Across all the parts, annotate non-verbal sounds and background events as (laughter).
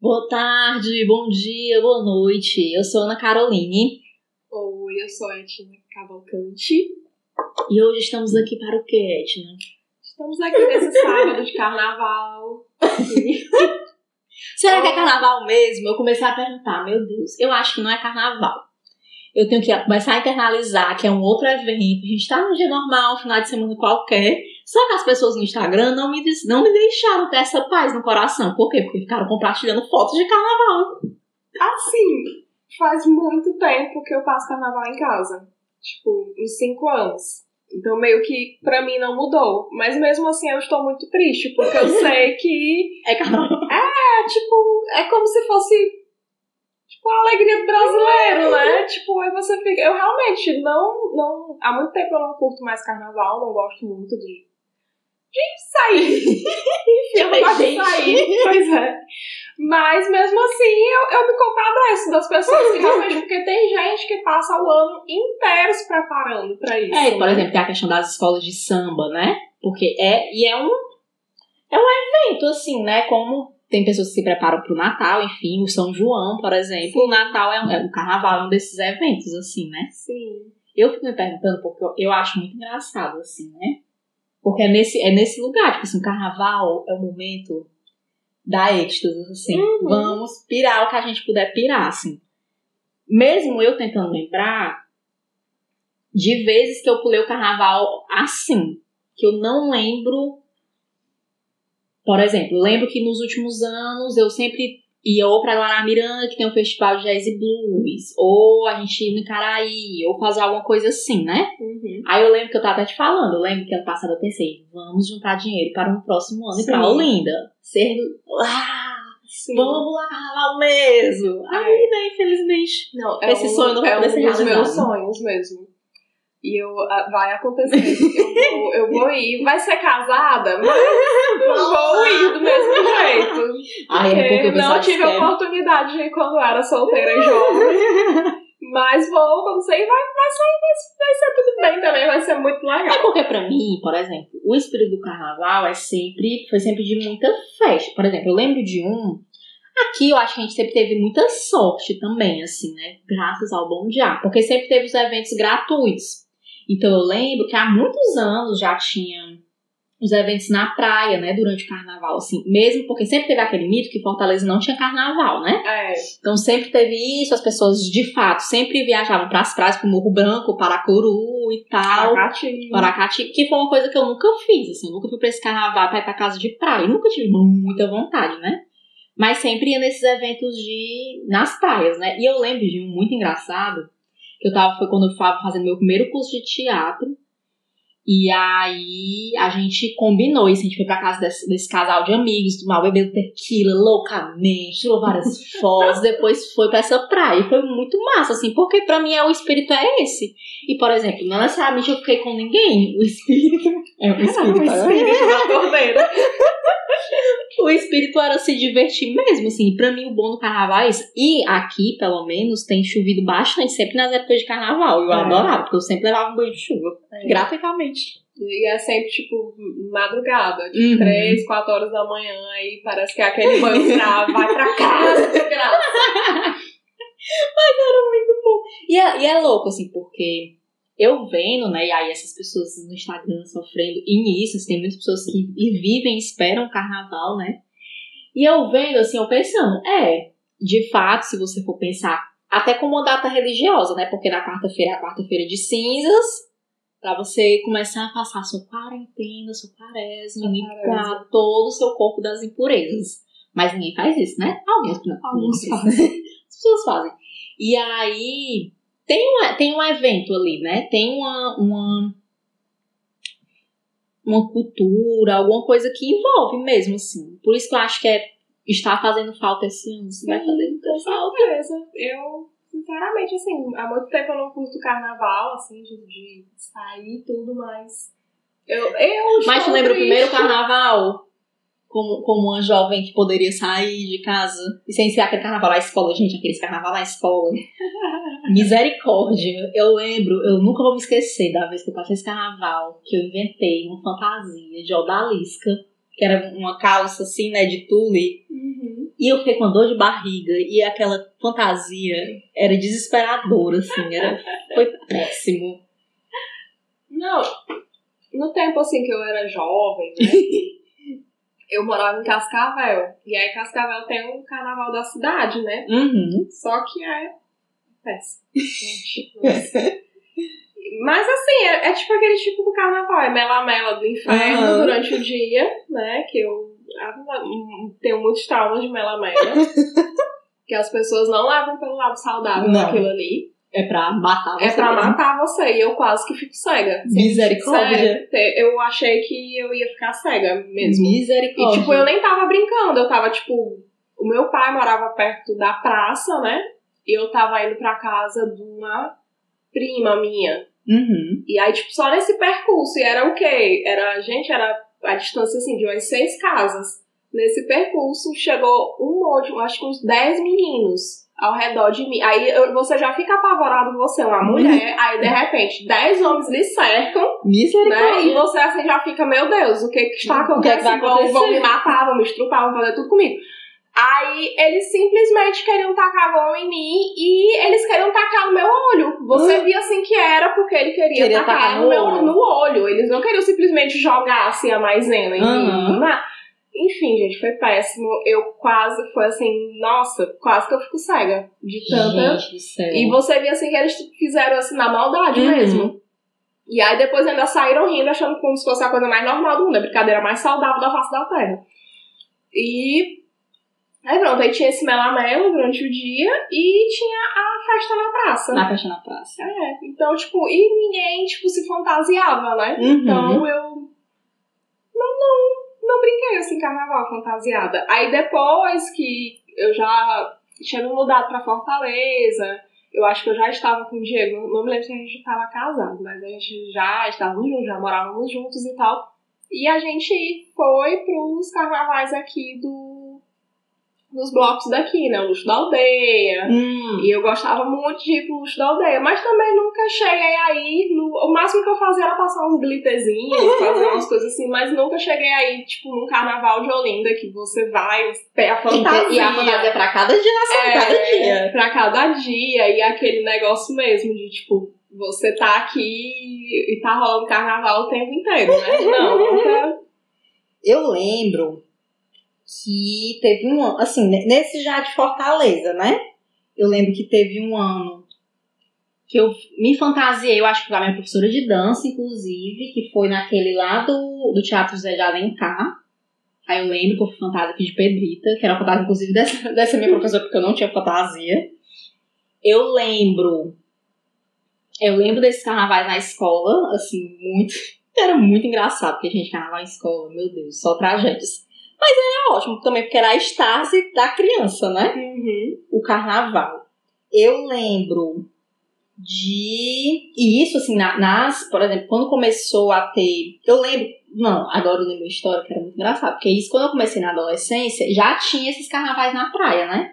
Boa tarde, bom dia, boa noite. Eu sou Ana Caroline. Oi, eu sou a Etna Cavalcante. E hoje estamos aqui para o que, Etna? Estamos aqui nesse sábado de carnaval. (laughs) Será que é carnaval mesmo? Eu comecei a perguntar, meu Deus, eu acho que não é carnaval. Eu tenho que começar a internalizar que é um outro evento. A gente tá num dia normal, um final de semana qualquer. Só que as pessoas no Instagram não me, não me deixaram ter essa paz no coração. Por quê? Porque ficaram compartilhando fotos de carnaval. Assim, faz muito tempo que eu passo carnaval em casa. Tipo, uns cinco anos. Então, meio que pra mim não mudou. Mas mesmo assim eu estou muito triste, porque eu sei que. (laughs) É carnaval. É, tipo, é como se fosse. Tipo, a alegria do brasileiro, né? Tipo, aí você fica. Eu realmente não. não há muito tempo eu não curto mais carnaval, não gosto muito de. De sair. Enfim, (laughs) eu de sair. Pois é. Mas mesmo assim, eu, eu me compadeço das pessoas que. Porque tem gente que passa o ano inteiro se preparando pra isso. É, por né? exemplo, tem a questão das escolas de samba, né? Porque é. E é um. É um evento, assim, né? Como tem pessoas que se preparam pro Natal, enfim, o São João, por exemplo. O Natal é um. é- O carnaval é um desses eventos, assim, né? Sim. Eu fico me perguntando porque eu, eu acho muito engraçado, assim, né? Porque é nesse, é nesse lugar, tipo assim, o carnaval é o momento da êxtase, assim. Uhum. Vamos pirar o que a gente puder pirar, assim. Mesmo eu tentando lembrar de vezes que eu pulei o carnaval assim, que eu não lembro. Por exemplo, lembro que nos últimos anos eu sempre ia ou pra Guaramiranga, que tem um festival de jazz e blues, ou a gente ia no Icaraí, ou fazer alguma coisa assim, né? Uhum. Aí eu lembro que eu tava até te falando, eu lembro que ano passado eu pensei, vamos juntar dinheiro para um próximo ano e pra Sim. Olinda. Ser. Ah, Sim. vamos lá, carnaval mesmo! Aí, né, infelizmente. Não, Esse sonho não vai é poder um ser dos meus sonhos mesmo. E eu, ah, vai acontecer. eu, vou, eu vou ir. Vai ser casada, mas eu vou ir do mesmo jeito. Aí é porque pessoal não tive é- oportunidade de ir quando era solteira e jovem. Mas vou, quando sei, vai, vai, ser, vai, vai ser tudo bem também, vai ser muito É legal. porque pra mim, por exemplo, o espírito do carnaval é sempre, foi sempre de muita festa. Por exemplo, eu lembro de um. Aqui eu acho que a gente sempre teve muita sorte também, assim, né? Graças ao bom diabo. Porque sempre teve os eventos gratuitos. Então eu lembro que há muitos anos já tinha os eventos na praia, né? Durante o carnaval, assim. Mesmo porque sempre teve aquele mito que Fortaleza não tinha carnaval, né? É, Então sempre teve isso, as pessoas de fato sempre viajavam para as praias, pro Morro Branco, Paracuru e tal. Aracati. Paracati, que foi uma coisa que eu nunca fiz, assim, eu nunca fui pra esse carnaval pra ir pra casa de praia, eu nunca tive muita vontade, né? Mas sempre ia nesses eventos de nas praias, né? E eu lembro de um muito engraçado, que eu tava, foi quando eu estava fazendo meu primeiro curso de teatro, e aí a gente combinou isso, a gente foi pra casa desse, desse casal de amigos, tomar bebendo tequila loucamente, tirou várias (laughs) fotos, depois foi pra essa praia. E foi muito massa, assim, porque pra mim é, o espírito é esse. E, por exemplo, não necessariamente eu fiquei com ninguém, o espírito (laughs) é o O espírito. espírito da torneira. O espírito era se divertir mesmo, assim. Pra mim, o bom do carnaval é isso. E aqui, pelo menos, tem chovido bastante, sempre nas épocas de carnaval. Eu É. adorava, porque eu sempre levava um banho de chuva. É. Gratuitamente. E é sempre, tipo, madrugada. Tipo, Uhum. três, quatro horas da manhã. Aí parece que é aquele banho pra vai pra casa, de graça. (laughs) muito bom. E é, e é louco, assim, porque eu vendo, né, e aí essas pessoas no Instagram sofrendo início, assim, tem muitas pessoas que e vivem, esperam o carnaval, né? E eu vendo, assim, eu pensando, é, de fato, se você for pensar, até como uma data religiosa, né? Porque na quarta-feira é a quarta-feira de cinzas, pra você começar a passar sua quarentena, sua quaresma, limpar todo o seu corpo das impurezas. Mas ninguém faz isso, né? Alguns, não, Alguns fazem. (laughs) As pessoas fazem. E aí, tem um, tem um evento ali, né? Tem uma, uma, uma cultura, alguma coisa que envolve mesmo, assim. Por isso que eu acho que é, está fazendo falta esse ano. Isso vai fazer muita falta. certeza. Eu, sinceramente, assim, há muito tempo eu não curto carnaval, assim, de, de sair e tudo, mas. Eu, eu Mas tu lembra o primeiro carnaval? Como, como uma jovem que poderia sair de casa e sem ser aquele carnaval na escola, gente, aqueles carnaval na escola. (laughs) Misericórdia. Eu lembro, eu nunca vou me esquecer da vez que eu passei esse carnaval, que eu inventei uma fantasia de odalisca. que era uma calça assim, né, de tule. Uhum. E eu fiquei com dor de barriga e aquela fantasia era desesperadora, assim, era, foi péssimo. Não, no tempo assim que eu era jovem, né? (laughs) eu morava em Cascavel. E aí Cascavel tem um carnaval da cidade, né? Uhum. Só que é péssimo. Gente, nossa. Mas assim, é, é tipo aquele tipo do carnaval, é mela-mela do inferno Aham. durante o dia, né? Que eu tenho muitos traumas de mela-mela. (laughs) que as pessoas não levam pelo lado saudável Não. daquilo ali. É pra matar você. É pra mesmo. matar você. E eu quase que fico cega. Misericórdia. Sério, eu achei que eu ia ficar cega mesmo. E Misericórdia. tipo, eu nem tava brincando, eu tava tipo. O meu pai morava perto da praça, né? E eu tava indo pra casa de uma prima minha. Uhum. E aí, tipo, só nesse percurso. E era o quê? Era, gente, era a distância assim de umas seis casas. Nesse percurso chegou um monte, acho que uns 10 meninos ao redor de mim. Aí eu- você já fica apavorado, você é uma mulher, aí de repente 10 homens lhe cercam, né? E Misericórdia. você assim já fica, meu Deus, o que que está que é que vai acontecendo? Vão, vão me matar, vão me estrupar, vão fazer tudo comigo. Aí eles simplesmente queriam tacar a mão em mim e eles queriam tacar no meu olho. Você via assim que era porque ele queria, Queria tacar, tacar no, meu, olho. no olho. Eles não queriam simplesmente jogar assim a maisena em Aham. mim. Enfim, gente, foi péssimo. Eu quase, foi assim, nossa, quase que eu fico cega de tanta Gente e você via assim que eles fizeram assim na maldade Uhum. mesmo. E aí depois ainda saíram rindo, achando como se fosse a coisa mais normal do mundo, a brincadeira mais saudável da face da Terra. E aí pronto, aí tinha esse melamelo durante o dia e tinha a festa na praça. Na festa na praça. É, então, tipo, e ninguém, tipo, se fantasiava, né? Uhum. Então eu não, não, não brinquei assim, carnaval fantasiada. Aí depois que eu já tinha me mudado pra Fortaleza, eu acho que eu já estava com o Diego, não, não me lembro se a gente estava casado, mas a gente já estávamos juntos, já morávamos juntos e tal. E a gente foi pros carnavais aqui do. Dos blocos daqui, né? O Luxo da Aldeia. Hum. E eu gostava muito de ir pro luxo da aldeia, mas também nunca cheguei aí. No, o máximo que eu fazia era passar uns glitterzinhos, (laughs) fazer umas coisas assim, mas nunca cheguei aí, tipo, num carnaval de Olinda, que você vai, tem a fantasia. E a fantasia pra cada dia na sua, é, cada dia. Pra cada dia, e aquele negócio mesmo de, tipo, você tá aqui e tá rolando carnaval o tempo inteiro, né? Não, nunca. (laughs) Eu lembro que teve um ano, assim, ne- nesse já de Fortaleza, né? Eu lembro que teve um ano que eu me fantasiei, eu acho que foi a minha professora de dança, inclusive, que foi naquele lá do, do Teatro José de Alencar. Aí eu lembro que eu fui fantasia aqui de Pedrita, que era fantasia, inclusive, dessa, (laughs) dessa minha professora, porque eu não tinha fantasia. Eu lembro. Eu lembro desses carnavais na escola, assim, muito. (laughs) Era muito engraçado, porque, gente, carnaval em escola, meu Deus, só tragédias. Mas era ótimo também, porque era a estase da criança, né? Uhum. o carnaval. Eu lembro de. E isso, assim, na- nas. Por exemplo, quando começou a ter. Eu lembro. Não, agora eu lembro uma história que era muito engraçada. Porque isso, quando eu comecei na adolescência, já tinha esses carnavais na praia, né?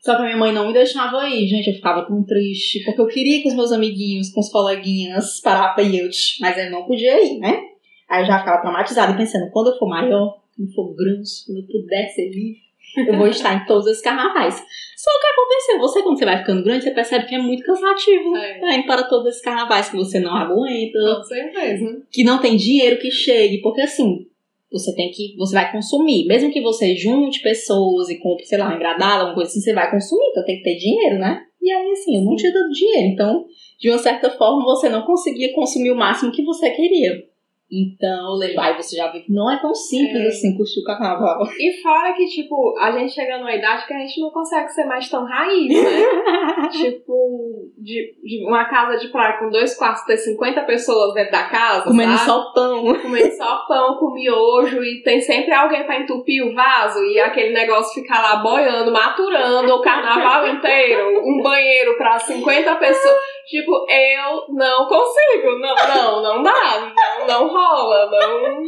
Só que a minha mãe não me deixava ir, gente. Eu ficava tão triste. Porque eu queria ir com os meus amiguinhos, com os coleguinhas, parar pra ir. Mas eu não podia ir, né? Aí eu já ficava traumatizada pensando, quando eu for maior, for grande, quando eu puder ser livre, eu vou estar em todos esses carnavais. Só que aconteceu, você quando você vai ficando grande, você percebe que é muito cansativo. É. Tá indo para todos esses carnavais que você não aguenta, Com certeza. que não tem dinheiro que chegue, porque assim, você tem que, você vai consumir. Mesmo que você junte pessoas e compre, sei lá, um engradado, alguma coisa assim, você vai consumir, então tem que ter dinheiro, né? E aí, assim, eu não tinha dado dinheiro, então, de uma certa forma, você não conseguia consumir o máximo que você queria. Então, lembro, aí você já vê que não é tão simples É. assim curtir o carnaval. E fora que, tipo, a gente chega numa idade que a gente não consegue ser mais tão raiz, né? (laughs) tipo, de, de uma casa de praia com dois quartos ter 50 pessoas dentro da casa, Comendo sabe? só pão. Comendo só pão com miojo e tem sempre alguém pra entupir o vaso e aquele negócio ficar lá boiando, maturando o carnaval inteiro. Um banheiro pra 50 pessoas. Tipo, eu não consigo. Não, não, não dá. Não, não rola. Não.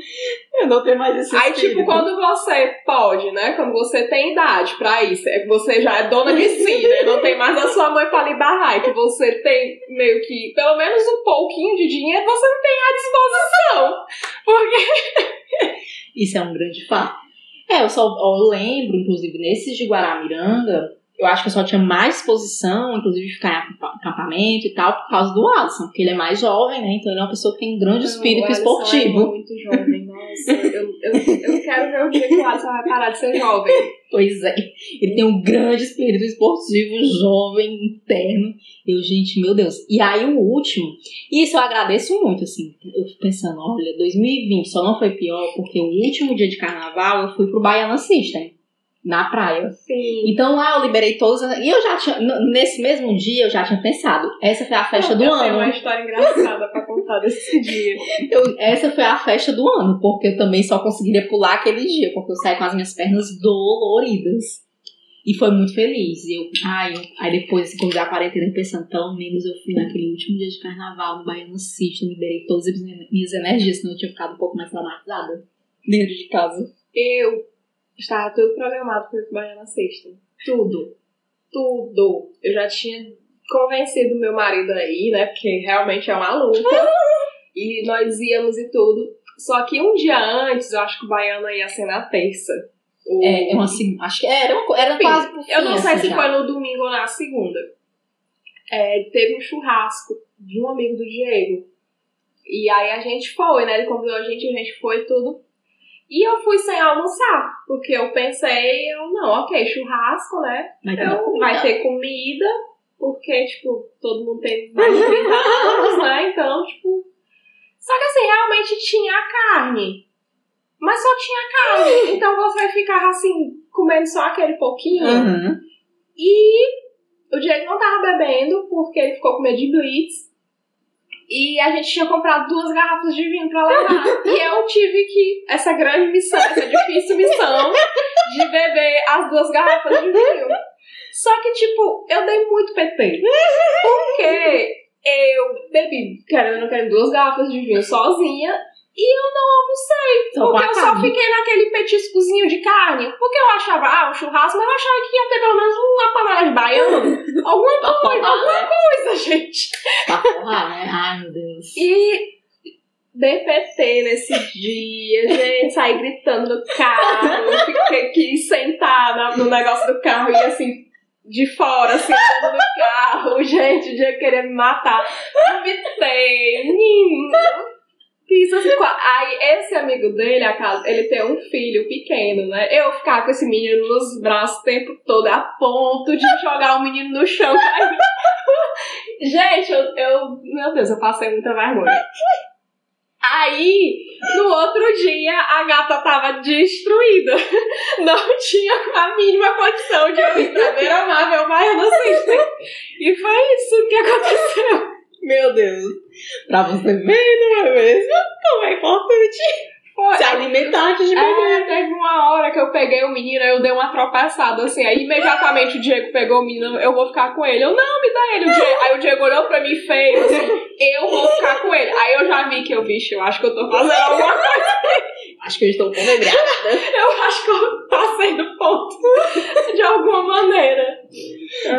Eu não tenho mais esse Aí, espírito. tipo, quando você pode, né? Quando você tem idade pra isso, é que você já é dona de si, né? Não tem mais a sua mãe pra lhe barrar. E que você tem meio que, pelo menos um pouquinho de dinheiro, você não tem à disposição. Porque. Isso é um grande fato. É, eu só eu lembro, inclusive, nesses de Guaramiranga, eu acho que eu só tinha mais disposição, inclusive, de ficar em acampa- acampamento e tal, por causa do Alisson, porque ele é mais jovem, né? Então ele é uma pessoa que tem um grande espírito O Alisson esportivo. É muito jovem, nossa. Eu, eu, eu quero ver o dia que o Alisson vai parar de ser jovem. Pois é, ele tem um grande espírito esportivo, jovem, interno. Eu, gente, meu Deus. E aí o último, e isso eu agradeço muito, assim. Eu fico pensando, olha, 2020 só não foi pior, porque o último dia de carnaval eu fui pro Baiana System, na praia. Sim. Então lá eu liberei todas. as- E eu já tinha. Nesse mesmo dia eu já tinha pensado. Essa foi a festa do eu tenho ano. uma história engraçada pra contar desse (laughs) dia. Eu- essa foi a festa do ano, porque eu também só conseguiria pular aquele dia, porque eu saí com as minhas pernas doloridas. E foi muito feliz. E eu, ai, eu- aí depois, assim, quando deu a quarentena, pensando, pelo menos eu fui naquele último dia de carnaval no Baiano City, liberei todas as minhas energias, senão eu tinha ficado um pouco mais traumatizada dentro de casa. Eu estava tudo programado para pro Baiana Sexta. Tudo. Tudo. Eu já tinha convencido meu marido aí, né? Porque realmente é uma luta. e nós íamos e tudo. Só que um dia antes, eu acho que o Baiana ia ser na terça. O- É, é uma segunda. Acho que era, uma, era Enfim, quase por Eu não fim, sei assim, se já. foi no domingo ou na segunda. É, teve um churrasco de um amigo do Diego. E aí a gente foi, né? Ele convidou a gente, a gente foi tudo. E eu fui sem almoçar, porque eu pensei, eu, não, ok, churrasco, né? Vai ter Então comida. vai ter comida, porque, tipo, todo mundo tem mais de 30 anos, né? (laughs) Então, tipo. Só que assim, realmente tinha carne. Mas só tinha carne. (laughs) Então você ficava assim, comendo só aquele pouquinho. Uhum. E o Diego não tava bebendo, porque ele ficou com medo de blitz. E a gente tinha comprado duas garrafas de vinho pra levar. e eu tive que, essa grande missão, essa difícil missão, de beber as duas garrafas de vinho. Só que, tipo, eu dei muito PT. Porque eu bebi, querendo ou não querendo, duas garrafas de vinho sozinha. E eu não almocei. Só com porque eu só carne. fiquei naquele petiscozinho de carne. Porque eu achava, ah, um churrasco, mas eu achava que ia ter pelo menos uma panela de baiano. (laughs) alguma coisa, forrar, alguma né? coisa, gente. Pra forrar, né? Ai, meu Deus. E DPT nesse dia, gente, saí gritando no carro, fiquei aqui sentada no negócio do carro e assim, de fora, assim, andando no carro, gente, o dia queria me matar. Vomitei, menino. Assim, aí esse amigo dele, ele tem um filho pequeno, né? Eu ficava com esse menino nos braços o tempo todo, a ponto de jogar o menino no chão. cair. (laughs) Gente, eu, eu. Meu Deus, eu passei muita vergonha. Aí, no outro dia, a gata tava destruída. (laughs) Não tinha a mínima condição de eu ir pra beira-mar, meu pai, eu não sei. E foi isso que aconteceu. Meu Deus. Pra você ver, não é mesmo? Como é importante se alimentar antes de beber. É, teve uma hora que eu peguei o menino, eu dei uma tropeçada assim, aí imediatamente o Diego pegou o menino, eu vou ficar com ele. Eu, não, me dá ele. O Diego- aí o Diego olhou pra mim feio, assim, eu vou ficar com ele. Aí eu já vi que eu, vixe, eu acho que eu tô fazendo alguma coisa. Acho que eu estou comedrada. (laughs) Eu acho que eu passei do ponto, (laughs) de alguma maneira.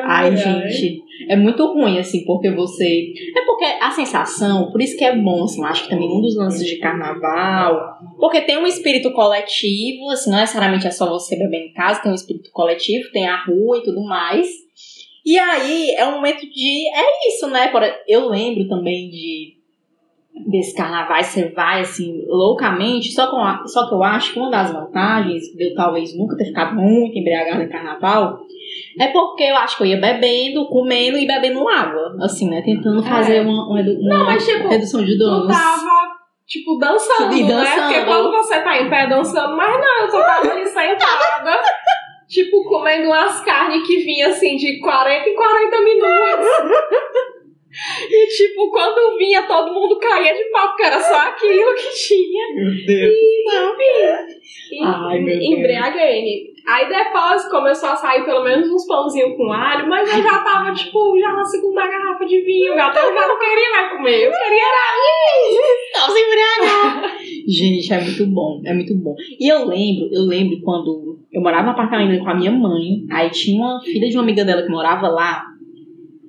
Ai, gente, é muito ruim, assim, porque você. É porque a sensação, por isso que é bom, assim, eu acho que também um dos lances de carnaval. Porque tem um espírito coletivo, assim, não necessariamente é só você beber em casa, tem um espírito coletivo, tem a rua e tudo mais. E aí é um momento de. É isso, né? Eu lembro também de. Desses carnavais, você vai assim, loucamente, só, com só que eu acho que uma das vantagens de eu talvez nunca ter ficado muito embriagada em carnaval é porque eu acho que eu ia bebendo, comendo e bebendo água, assim, né? Tentando fazer É. uma, uma, redu- Não, uma mas, tipo, redução de danos. tava, tipo, dançando, E né? dançando. Porque quando você tá em pé dançando, mas não, eu só tava ali sentada, (laughs) tipo, comendo umas carnes que vinha assim de 40 em 40 minutos. (laughs) E, tipo, quando vinha, todo mundo caía de pau, porque era só aquilo que tinha. Meu Deus. E, Ai, meu Deus. embriaguei. Aí depois começou a sair pelo menos uns pãozinhos com alho, mas eu já tava, tipo, já na segunda garrafa de vinho, gato. Eu já não queria mais comer. Eu queria era Não se embriagar. Gente, é muito bom, é muito bom. E eu lembro, eu lembro quando eu morava no apartamento com a minha mãe, aí tinha uma filha de uma amiga dela que morava lá.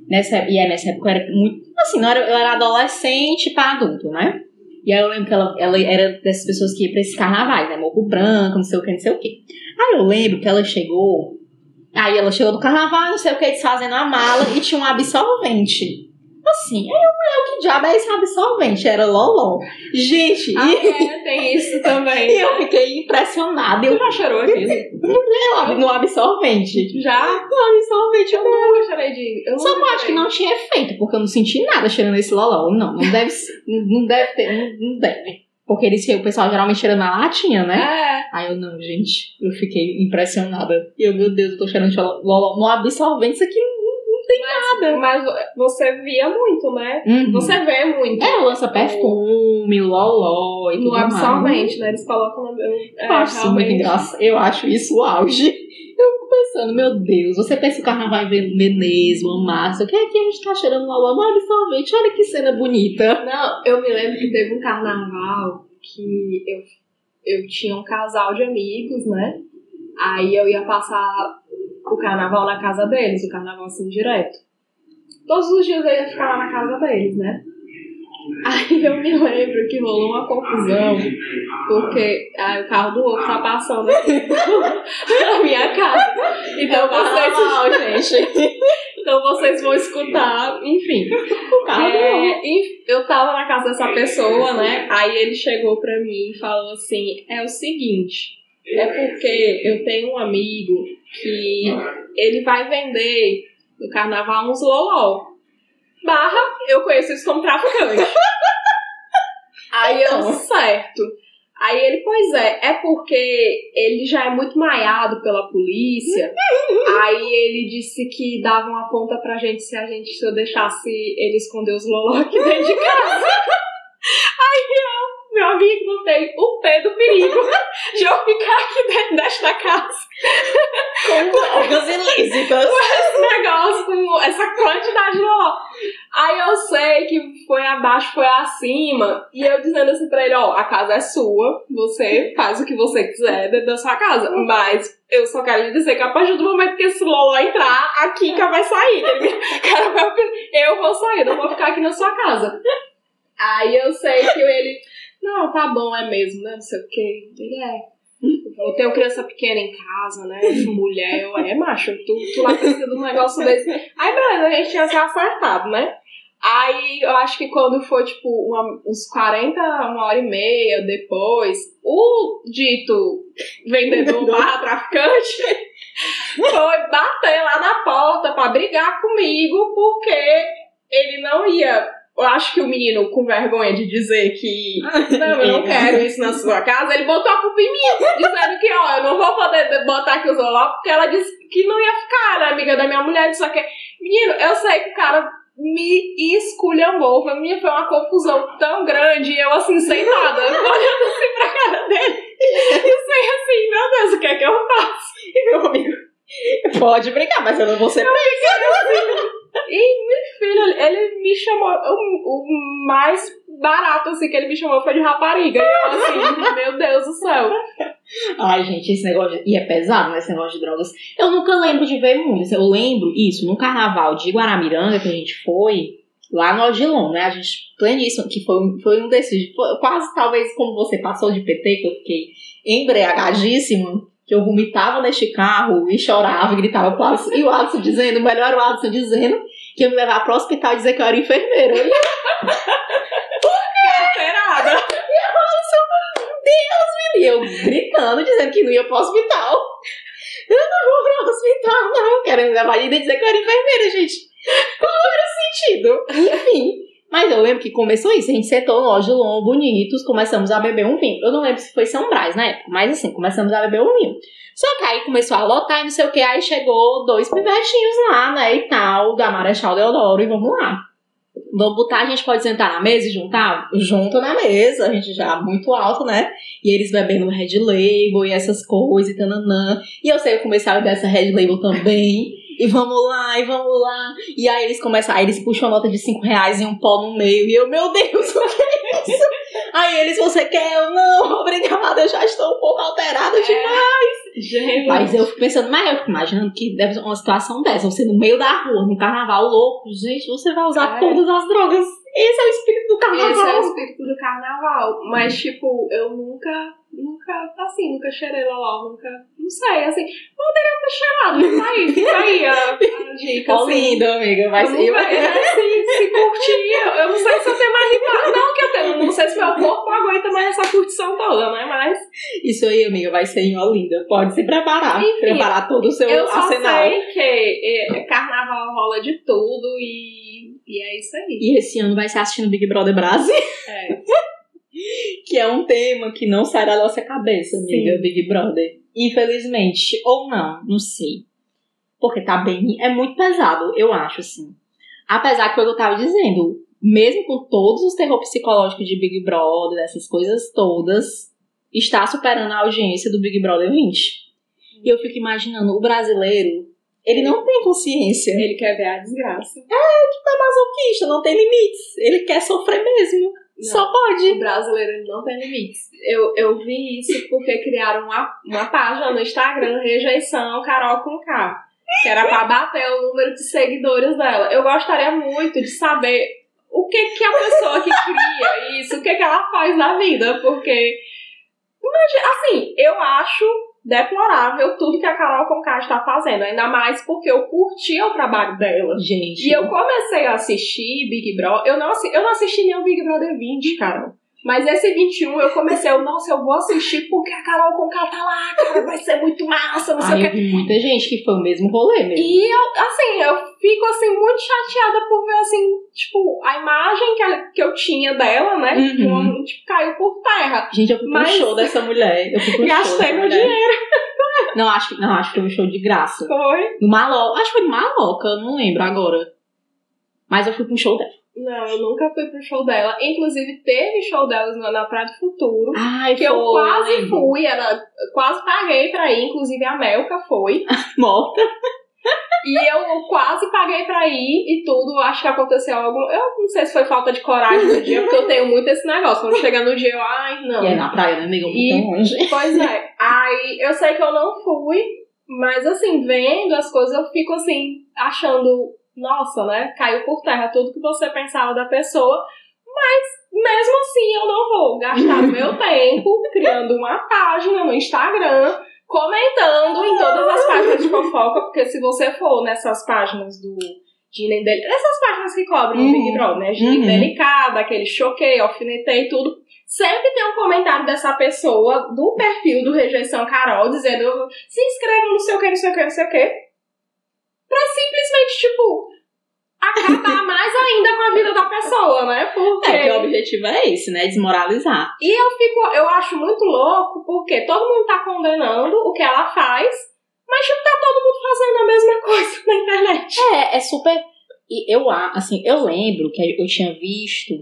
Nessa, e aí nessa época eu era muito. Assim, não era, eu era adolescente para adulto, né? E aí eu lembro que ela, ela era dessas pessoas que ia pra esses carnavais, né? Morro Branco, não sei o que, não sei o que. Aí eu lembro que ela chegou. Aí ela chegou do carnaval, não sei o que, desfazendo a mala e tinha um absorvente. Assim, aí eu o que diabo é esse absorvente? Era loló. Gente, Ah, e, é, tem isso também. (laughs) e eu fiquei impressionada. Eu Tu já chorou aqui? no, no absorvente. Já? No absorvente, eu Eu nunca chorei de. Eu Só que eu acho que não tinha efeito, porque eu não senti nada cheirando esse loló. Não, não deve, não não deve ter, não, não deve. Porque eles, o pessoal geralmente cheira na latinha, né? É. Aí eu, não, gente, eu fiquei impressionada. E eu, meu Deus, eu tô cheirando loló no absorvente, isso aqui Mas, mas você via muito, né? Uhum. Você vê muito. É, lança perfume, o loló e tudo no mais. absorvente, né? Eles colocam. Eu, é, Eu acho isso muito realmente. engraçado. Eu acho isso o auge. Eu fico pensando, meu Deus, você pensa o carnaval em Veneza, uma massa. O que é que a gente tá cheirando loló no absorvente? Olha que cena bonita. Não, eu me lembro que teve um carnaval que eu, eu tinha um casal de amigos, né? Aí eu ia passar o carnaval na casa deles, o carnaval assim direto. Todos os dias eu ia ficar lá na casa deles, né? Aí eu me lembro que rolou uma confusão, porque aí o carro do outro tá passando aqui (laughs) na minha casa. Então vocês, Carnaval, (laughs) gente. então vocês vão escutar, enfim. O carro É, eu tava na casa dessa pessoa, né? Aí ele chegou pra mim e falou assim: é o seguinte, é porque eu tenho um amigo que ele vai vender no carnaval uns loló. Barra, eu conheço isso como traficante. (laughs) Aí eu, Então. certo. Aí ele, pois é, é porque ele já é muito maiado pela polícia. Aí ele disse que dava uma ponta pra gente se a gente se eu deixasse ele esconder os loló aqui dentro de casa. (laughs) Aí eu, meu amigo, não tem o pé do perigo (laughs) de eu ficar aqui dentro desta casa Com drogas ilícitas. esse negócio com essa quantidade de loló. Aí eu sei que foi abaixo, foi acima. E eu dizendo assim pra ele, ó, a casa é sua, você faz o que você quiser dentro da sua casa. Mas eu só quero lhe dizer que a partir do momento que esse loló entrar, a Kika vai sair. Me- (laughs) cara eu vou sair, não vou ficar aqui na sua casa. Aí eu sei que ele, não, tá bom, é mesmo, né? Não sei o quê. Ele é. Eu tenho criança pequena em casa, né? Mulher, eu, é macho, tu, tu lá precisa de um negócio desse. Aí beleza, a gente tinha se acertado, né? Aí eu acho que quando foi tipo uma- uns 40, uma hora e meia depois, o dito vendedor barra traficante foi bater lá na porta pra brigar comigo porque ele não ia. Eu acho que o menino, com vergonha de dizer que (laughs) não, eu não quero isso na sua casa, ele botou a culpa em mim, dizendo que, ó, eu não vou poder botar aqui o celular porque ela disse que não ia ficar, era amiga da minha mulher, só que, menino, eu sei que o cara me esculhambou, foi, minha, foi uma confusão tão grande, e eu assim, sem nada, olhando assim pra cara dele, e sei assim, meu Deus, o que é que eu faço? (laughs) Meu amigo, pode brincar, mas eu não vou ser E, meu filho, ele me chamou, o, o mais barato, assim, que ele me chamou foi de rapariga, e eu assim, (laughs) meu Deus do céu. Ai, gente, esse negócio. De... E é pesado, né? Esse negócio de drogas. Eu nunca lembro de ver muito. Eu lembro isso no carnaval de Guaramiranga que a gente foi, lá no Odilon, né? A gente, pleníssimo, que foi, um- foi um desses. foi quase talvez como você passou de PT, que eu fiquei embriagadíssima, que eu vomitava neste carro e chorava e gritava pro Alisson. E o Alisson dizendo, o melhor o Alisson dizendo que ia me levar pro hospital e dizer que eu era enfermeira. E Carteirada. E eu gritando, dizendo que não ia pro hospital. Eu não vou pro hospital, não. Querendo me levar e dizer que eu era enfermeira, gente. Qual era o sentido? Enfim. Mas eu lembro que começou isso. A gente sentou no loja bonitos, começamos a beber um vinho. Eu não lembro se foi São Brás na época, mas assim, começamos a beber um vinho. Só que aí começou a lotar e não sei o que, aí chegou dois pivetinhos lá, né, e tal, da Marechal Deodoro, e vamos lá. vamos botar, a gente pode sentar na mesa e juntar? Junto na mesa, a gente já muito alto, né? E eles bebendo Red Label e essas coisas e tananã. E eu sei, eu comecei a beber essa Red Label também. E vamos lá, e vamos lá. E aí eles começam, aí eles puxam a nota de 5 reais e um pó no meio. E eu, meu Deus, (laughs) o que é isso? aí eles, você quer? Eu, não, (laughs) obrigada, eu já estou um pouco alterada demais. Gente. Mas eu fico pensando, mas eu fico imaginando que deve ser uma situação dessa. Você no meio da rua, no carnaval louco, gente, você vai usar É. todas as drogas. Esse é o espírito do carnaval. Esse é o espírito do carnaval. Mas, tipo, eu nunca, nunca, assim, nunca cheirei loló, nunca, não sei, assim, poderia ter cheirado, fica aí, fica aí a, a dica, assim. lindo, amiga. Mas eu eu, nunca, né, se, se curtir, eu- eu não sei se eu tenho mais ritmo, não que eu tenho, não sei se meu corpo aguenta mais essa curtição toda, né, mas isso aí, amiga, vai ser em Olinda. Pode se preparar. Enfim, preparar todo o seu eu só arsenal. sei que é, carnaval rola de tudo e, e é isso aí. E esse ano vai ser assistindo Big Brother Brasil, (laughs) É. que é um tema que não sai da nossa cabeça, amiga, Sim. Big Brother. Infelizmente. Ou não, não sei. Porque tá bem. É muito pesado, eu acho, assim. Apesar que eu tava dizendo, mesmo com todos os terror psicológicos de Big Brother, essas coisas todas, está superando a audiência do Big Brother 20. E eu fico imaginando, o brasileiro, ele não tem consciência. Ele quer ver a desgraça. é masoquista, não tem limites. Ele quer sofrer mesmo. Só O pode. brasileiro ele não tem limites. Eu, eu vi isso porque criaram uma, uma página no Instagram, Rejeição Carol com K. Que era pra bater o número de seguidores dela. Eu gostaria muito de saber o que, que a pessoa que cria isso, o que, que ela faz na vida. Porque, imagina, assim, eu acho deplorável tudo que a Carol com K está fazendo. Ainda mais porque eu curti o trabalho dela. Gente. E eu comecei a assistir Big Brother. Eu não, eu não assisti nem o Big Brother 20, Carol. Mas esse 21 eu comecei, eu, nossa, eu vou assistir porque a Carol com tá lá, cara, vai ser muito massa, não sei Ai, o eu quê. vi muita gente que foi o mesmo rolê mesmo. E eu, assim, eu fico assim muito chateada por ver assim, tipo, a imagem que, ela- que eu tinha dela, né? Uhum. Tipo, tipo, caiu por terra. Gente, eu fui pro Mas- show dessa mulher. Eu fui pro show Gastei meu dinheiro. Não, acho que não, acho que foi um show de graça. Foi? No Maloca. Acho que foi no Maloca, eu não lembro agora. Mas eu fui pro show dela. Não, eu nunca fui pro show dela. Inclusive, teve show delas na, na Praia do Futuro. Ai, Que foi, eu quase lembro. fui, era, quase paguei pra ir, inclusive a Melka foi. (laughs) Morta. E eu quase paguei pra ir e tudo. Acho que aconteceu algo. Eu não sei se foi falta de coragem no dia, porque eu tenho muito esse negócio. Quando chega no dia, eu, ai, não. E é na praia, né, amiga? E- Muito longe. Pois é. (laughs) Aí eu sei que eu não fui, mas assim, vendo as coisas, eu fico assim, achando, nossa, né? Caiu por terra tudo que você pensava da pessoa. Mas mesmo assim, eu não vou gastar (laughs) meu tempo criando uma página no Instagram. Comentando em todas as páginas de fofoca, porque se você for nessas páginas do Gina Indel- essas páginas que cobram o Uhum. Big Brother, né? Gina Uhum. Indelicada, aquele choquei, alfinetei, tudo. Sempre tem um comentário dessa pessoa do perfil do Rejeição Carol dizendo se inscreva no sei o que, não sei o que, não sei o que. Pra simplesmente, tipo, acabar (laughs) mais ainda com a vida da pessoa, né? Porque. É, que o objetivo é esse, né? Desmoralizar. E eu fico, eu acho muito louco, porque todo mundo tá condenando o que ela faz, mas tipo, tá todo mundo fazendo a mesma coisa na internet. É, é super. E eu, assim, eu lembro que eu tinha visto.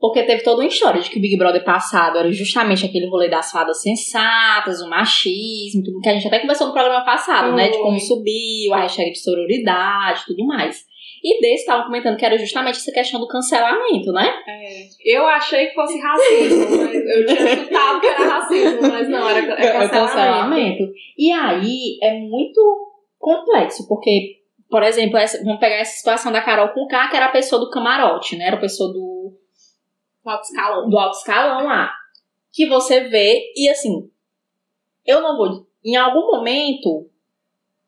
Porque teve toda uma história de que o Big Brother passado era justamente aquele rolê das fadas sensatas, o machismo, tudo que a gente até conversou no programa passado, né? De como subiu, a hashtag de sororidade tudo mais. E desse estavam comentando que era justamente essa questão do cancelamento, né? Eu achei que fosse racismo, mas eu tinha (laughs) chutado que era racismo, mas não, era é É o cancelamento. cancelamento. E aí é muito complexo, porque, por exemplo, essa- vamos pegar essa situação da Carol com K, que era a pessoa do camarote, né? Era a pessoa do, Alto escalão. do alto escalão lá. Que você vê, e assim, eu não vou. Em algum momento,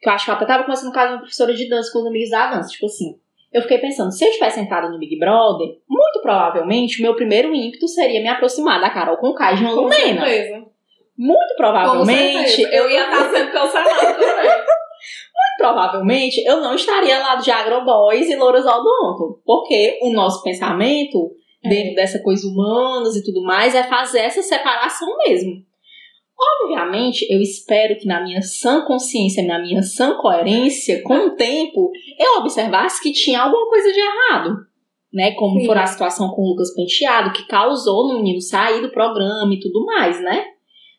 que eu acho que eu até tava conversando com uma professora de dança com os amigos da dança, tipo assim. Eu fiquei pensando, se eu tivesse entrado no Big Brother, muito provavelmente o meu primeiro ímpeto seria me aproximar da Carol com K e João Com Lumena. certeza. Muito Com provavelmente. Eu ia estar sendo cancelada (laughs) também. provavelmente eu não estaria lá de Agroboys e Louras Odonto. Porque o nosso pensamento, É. dentro dessa coisa humanas e tudo mais, é fazer essa separação mesmo. Obviamente, eu espero que na minha sã consciência, na minha sã coerência, com o tempo, eu observasse que tinha alguma coisa de errado. né? Como Sim. foi a situação com o Lucas Penteado, que causou no menino sair do programa e tudo mais, né?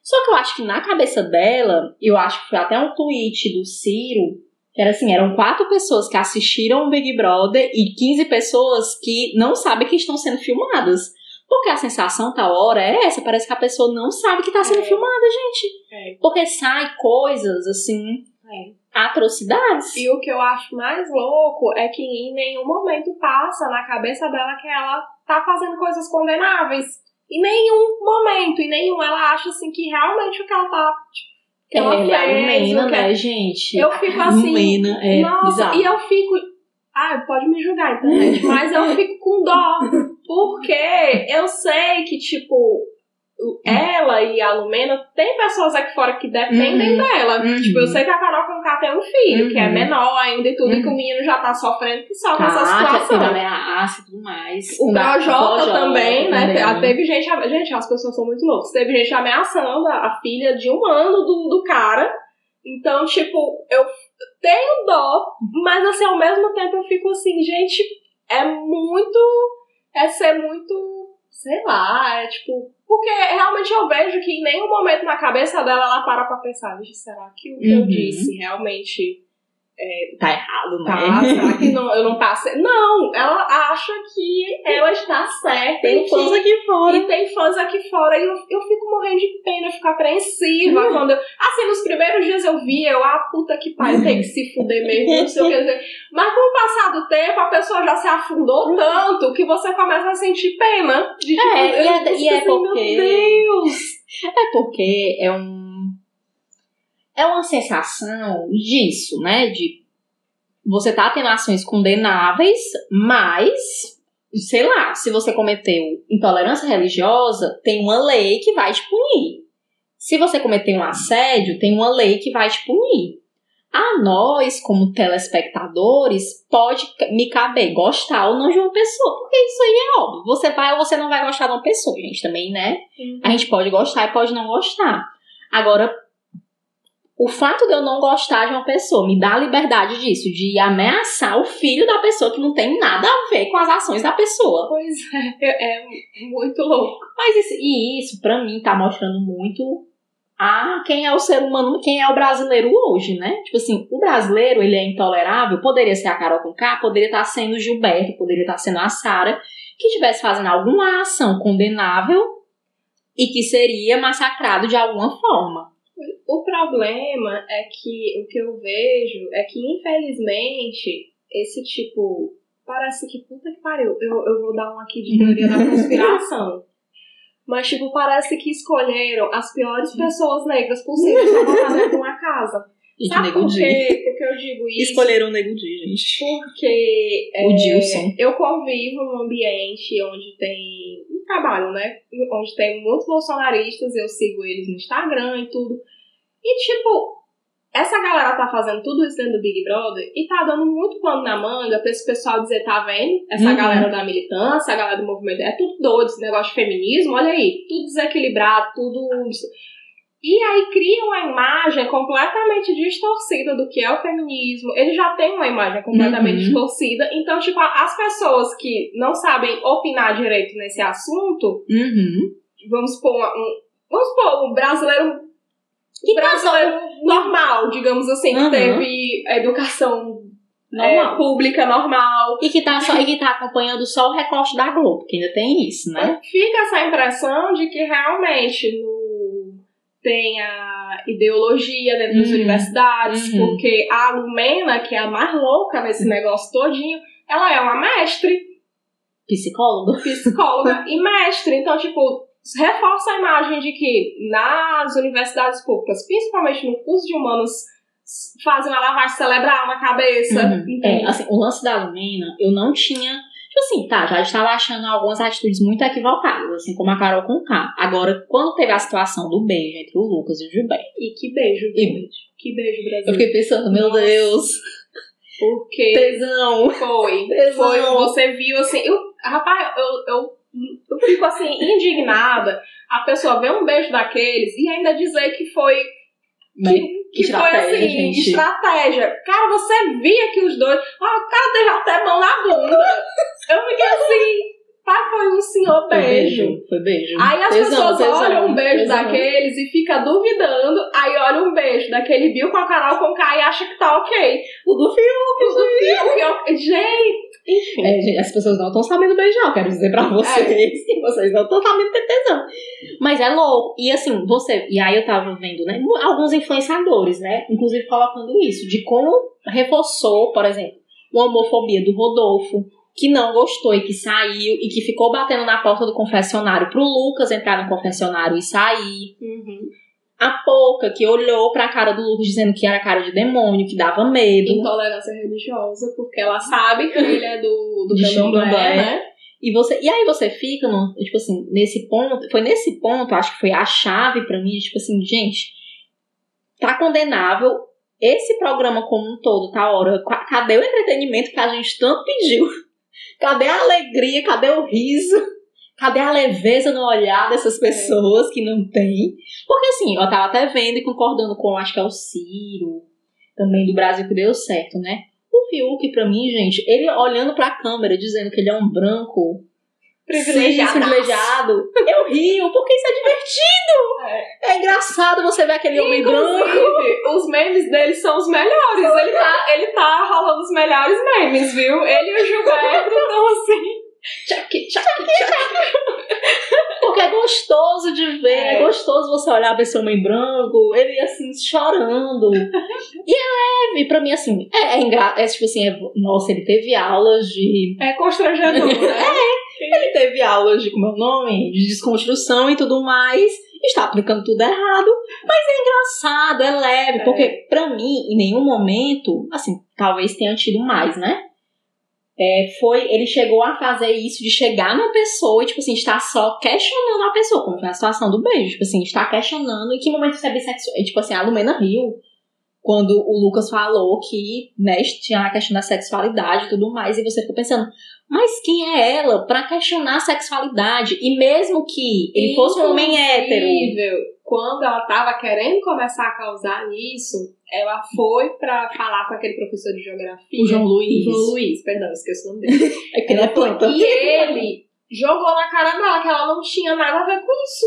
Só que eu acho que na cabeça dela, eu acho que foi até um tweet do Ciro, que era assim, eram quatro pessoas que assistiram o Big Brother e 15 pessoas que não sabem que estão sendo filmadas. Porque a sensação tal hora é essa, parece que a pessoa não sabe que está sendo É. filmada, gente. É. Porque sai coisas, assim, atrocidades. E o que eu acho mais louco é que em nenhum momento passa na cabeça dela que ela tá fazendo coisas condenáveis. Em nenhum momento, em nenhum. Ela acha assim que realmente o que ela tá. Tipo, que ela É, ele é fez, Lumena, que- né, gente? Eu fico assim. Lumena, é nossa, bizarro. e eu fico. Ah, pode me julgar, internet, (laughs) mas eu fico com dó. Porque eu sei que, tipo, ela e a Lumena tem pessoas aqui fora que dependem Uhum. dela. Uhum. Tipo, eu sei que a Carol Conká tem um filho, que é Uhum. menor ainda e tudo, e que o Uhum. menino já tá sofrendo que só com Tá, essa teve situação. ameaça e tudo mais. O Projota também, né? também. Teve gente. Gente, as pessoas são muito loucas. Teve gente ameaçando a a filha de um ano do, do cara. Então, tipo, eu tenho dó, mas assim, ao mesmo tempo eu fico assim, gente, é muito. É ser muito. Sei lá, é tipo. Porque realmente eu vejo que em nenhum momento na cabeça dela ela para pra pensar, "Vixe, será que o que eu Uhum. disse realmente Tá errado, né? tá? Será que não, eu não passei? Não, ela acha que ela está certa. Tem e fãs aqui fora. e tem fãs aqui fora e eu, eu fico morrendo de pena, eu fico apreensiva Uhum. quando eu, Assim, nos primeiros dias eu vi, eu, ah, puta que pariu, tem que se fuder mesmo, não sei o que dizer. Mas com o passar do tempo, a pessoa já se afundou tanto que você começa a sentir pena. De, tipo, Uhum. É, e eu é- fico e é assim, porque- Meu Deus! (laughs) É porque é um. É uma sensação disso, né? De você tá tendo ações condenáveis, mas, sei lá, se você cometeu intolerância religiosa, tem uma lei que vai te punir. Se você cometeu um assédio, tem uma lei que vai te punir. A nós, como telespectadores, pode me caber gostar ou não de uma pessoa, porque isso aí é óbvio. Você vai ou você não vai gostar de uma pessoa, gente, também, né? A gente pode gostar e pode não gostar. Agora, o fato de eu não gostar de uma pessoa me dá a liberdade disso, de ameaçar o filho da pessoa que não tem nada a ver com as ações da pessoa. Pois (laughs) é, é muito louco. Mas isso, e isso, pra mim, tá mostrando muito a quem é o ser humano, quem é o brasileiro hoje, né? Tipo assim, o brasileiro, ele é intolerável, poderia ser a Carol com K, poderia estar sendo o Gilberto, poderia estar sendo a Sara, que estivesse fazendo alguma ação condenável e que seria massacrado de alguma forma. O problema é que o que eu vejo é que, infelizmente, esse tipo. Parece que puta que pariu. Eu, eu vou dar um aqui de teoria da (laughs) conspiração. Mas, tipo, parece que escolheram as piores pessoas negras possíveis pra botar dentro de uma casa. E Sabe por quê? Por que eu digo isso? Escolheram o Nego Di, gente. Porque (laughs) O é, Dilson. eu convivo num ambiente onde tem um trabalho, né? Onde tem muitos bolsonaristas, eu sigo eles no Instagram e tudo. E tipo, essa galera tá fazendo tudo isso dentro do Big Brother e tá dando muito pano na manga pra esse pessoal dizer, tá vendo? Essa Uhum. galera da militância, a galera do movimento, é tudo doido, esse negócio de feminismo, olha aí, tudo desequilibrado, tudo. E aí cria uma imagem completamente distorcida do que é o feminismo. Ele já tem uma imagem completamente Uhum. distorcida. Então, tipo, as pessoas que não sabem opinar direito nesse assunto, Uhum. vamos supor, uma- um, vamos supor, um brasileiro Que brasileiro normal, digamos assim, Uhum. que teve educação Normal. é, pública normal. E que, tá só, e que tá acompanhando só o recorte da Globo, que ainda tem isso, né? Fica essa impressão de que realmente no- tem a ideologia dentro das Uhum. universidades, Uhum. porque a Lumena, que é a mais louca nesse negócio todinho, ela é uma mestre, Psicólogo. psicóloga (laughs) e mestre. Então, tipo, reforça a imagem de que nas universidades públicas, principalmente no curso de humanos, fazem uma lavagem cerebral na cabeça. Uhum. É, assim, o lance da Lumena, eu não tinha. Tipo assim, tá, já estava achando algumas atitudes muito equivocadas, assim como a Carol com K. Agora, quando teve a situação do beijo entre o Lucas e o Gilberto, E que beijo, E-. Que beijo, Brasil. eu fiquei pensando, meu Nossa. Deus, Porque tesão. foi. Tesão. Foi, você viu assim. Eu, rapaz, eu, eu, eu fico assim, indignada. A pessoa vê um beijo daqueles e ainda dizer que foi. Né? Que, que foi assim, gente. estratégia. Cara, você via que os dois. Ó, oh, o cara teve até mão na bunda. Eu fiquei assim. Pai, foi um senhor beijo. Foi beijo. Aí as tesão, pessoas tesão, olham um beijo tesão. daqueles e fica duvidando. Aí olha um beijo daquele Bill com a Carol com K e acha que tá ok. O do Fiuk, o do Fiuk. Gente, enfim. É, gente, as pessoas não estão sabendo beijar, quero dizer pra vocês é. que (laughs) vocês não estão sabendo ter tesão. Mas é louco. E assim, você. E aí eu tava vendo, né? Alguns influenciadores, né? Inclusive colocando isso, de como reforçou, por exemplo, a homofobia do Rodolfo que não gostou e que saiu e que ficou batendo na porta do confessionário pro Lucas entrar no confessionário e sair. Uhum. A Pouca, que olhou pra cara do Lucas dizendo que era cara de demônio, que dava medo. Intolerância religiosa, porque ela sabe que ele é do, do candomblé, né? E, você, e aí você fica, no, tipo assim, nesse ponto, foi nesse ponto, acho que foi a chave para mim, tipo assim, gente, tá condenável esse programa como um todo, tá hora, cadê o entretenimento que a gente tanto pediu? Cadê a alegria? Cadê o riso? Cadê a leveza no olhar dessas pessoas que não tem? Porque assim, eu tava até vendo e concordando com, acho que é o Ciro, também do Brasil que deu certo, né? O Fiuk, pra mim, gente, ele olhando pra câmera, dizendo que ele é um branco privilegiado. privilegiado. Eu rio, porque isso é divertido. É, é engraçado você ver aquele homem branco. Os memes dele são os melhores. Ele tá, ele tá rolando os melhores memes, viu? Ele e o Gilberto (laughs) estão assim. Tchac, tchac, tchac. Porque é gostoso de ver, é. é gostoso você olhar pra esse homem branco, ele assim, chorando. (laughs) e é leve, pra mim, assim, é, é engraçado. É tipo assim, é, nossa, ele teve aulas de. É constrangedor, né? (laughs) é. Ele teve aulas de, como é o nome? De desconstrução e tudo mais. Está aplicando tudo errado. Mas é engraçado, é leve. É. Porque, pra mim, em nenhum momento, assim, talvez tenha tido mais, né? É, foi, ele chegou a fazer isso de chegar na pessoa e, tipo assim, estar só questionando a pessoa, como foi a situação do beijo, tipo assim, estar questionando em que momento você é bissexual. E, tipo assim, a Lumena riu quando o Lucas falou que, né, tinha a questão da sexualidade e tudo mais, e você ficou pensando, mas quem é ela para questionar a sexualidade? E mesmo que ele fosse um homem hétero. Quando ela tava querendo começar a causar isso, ela foi para falar com aquele professor de geografia. O João Luiz. O João Luiz, perdão, esqueci o nome dele. (laughs) é que ele é planta. E ele jogou na cara dela que ela não tinha nada a ver com isso.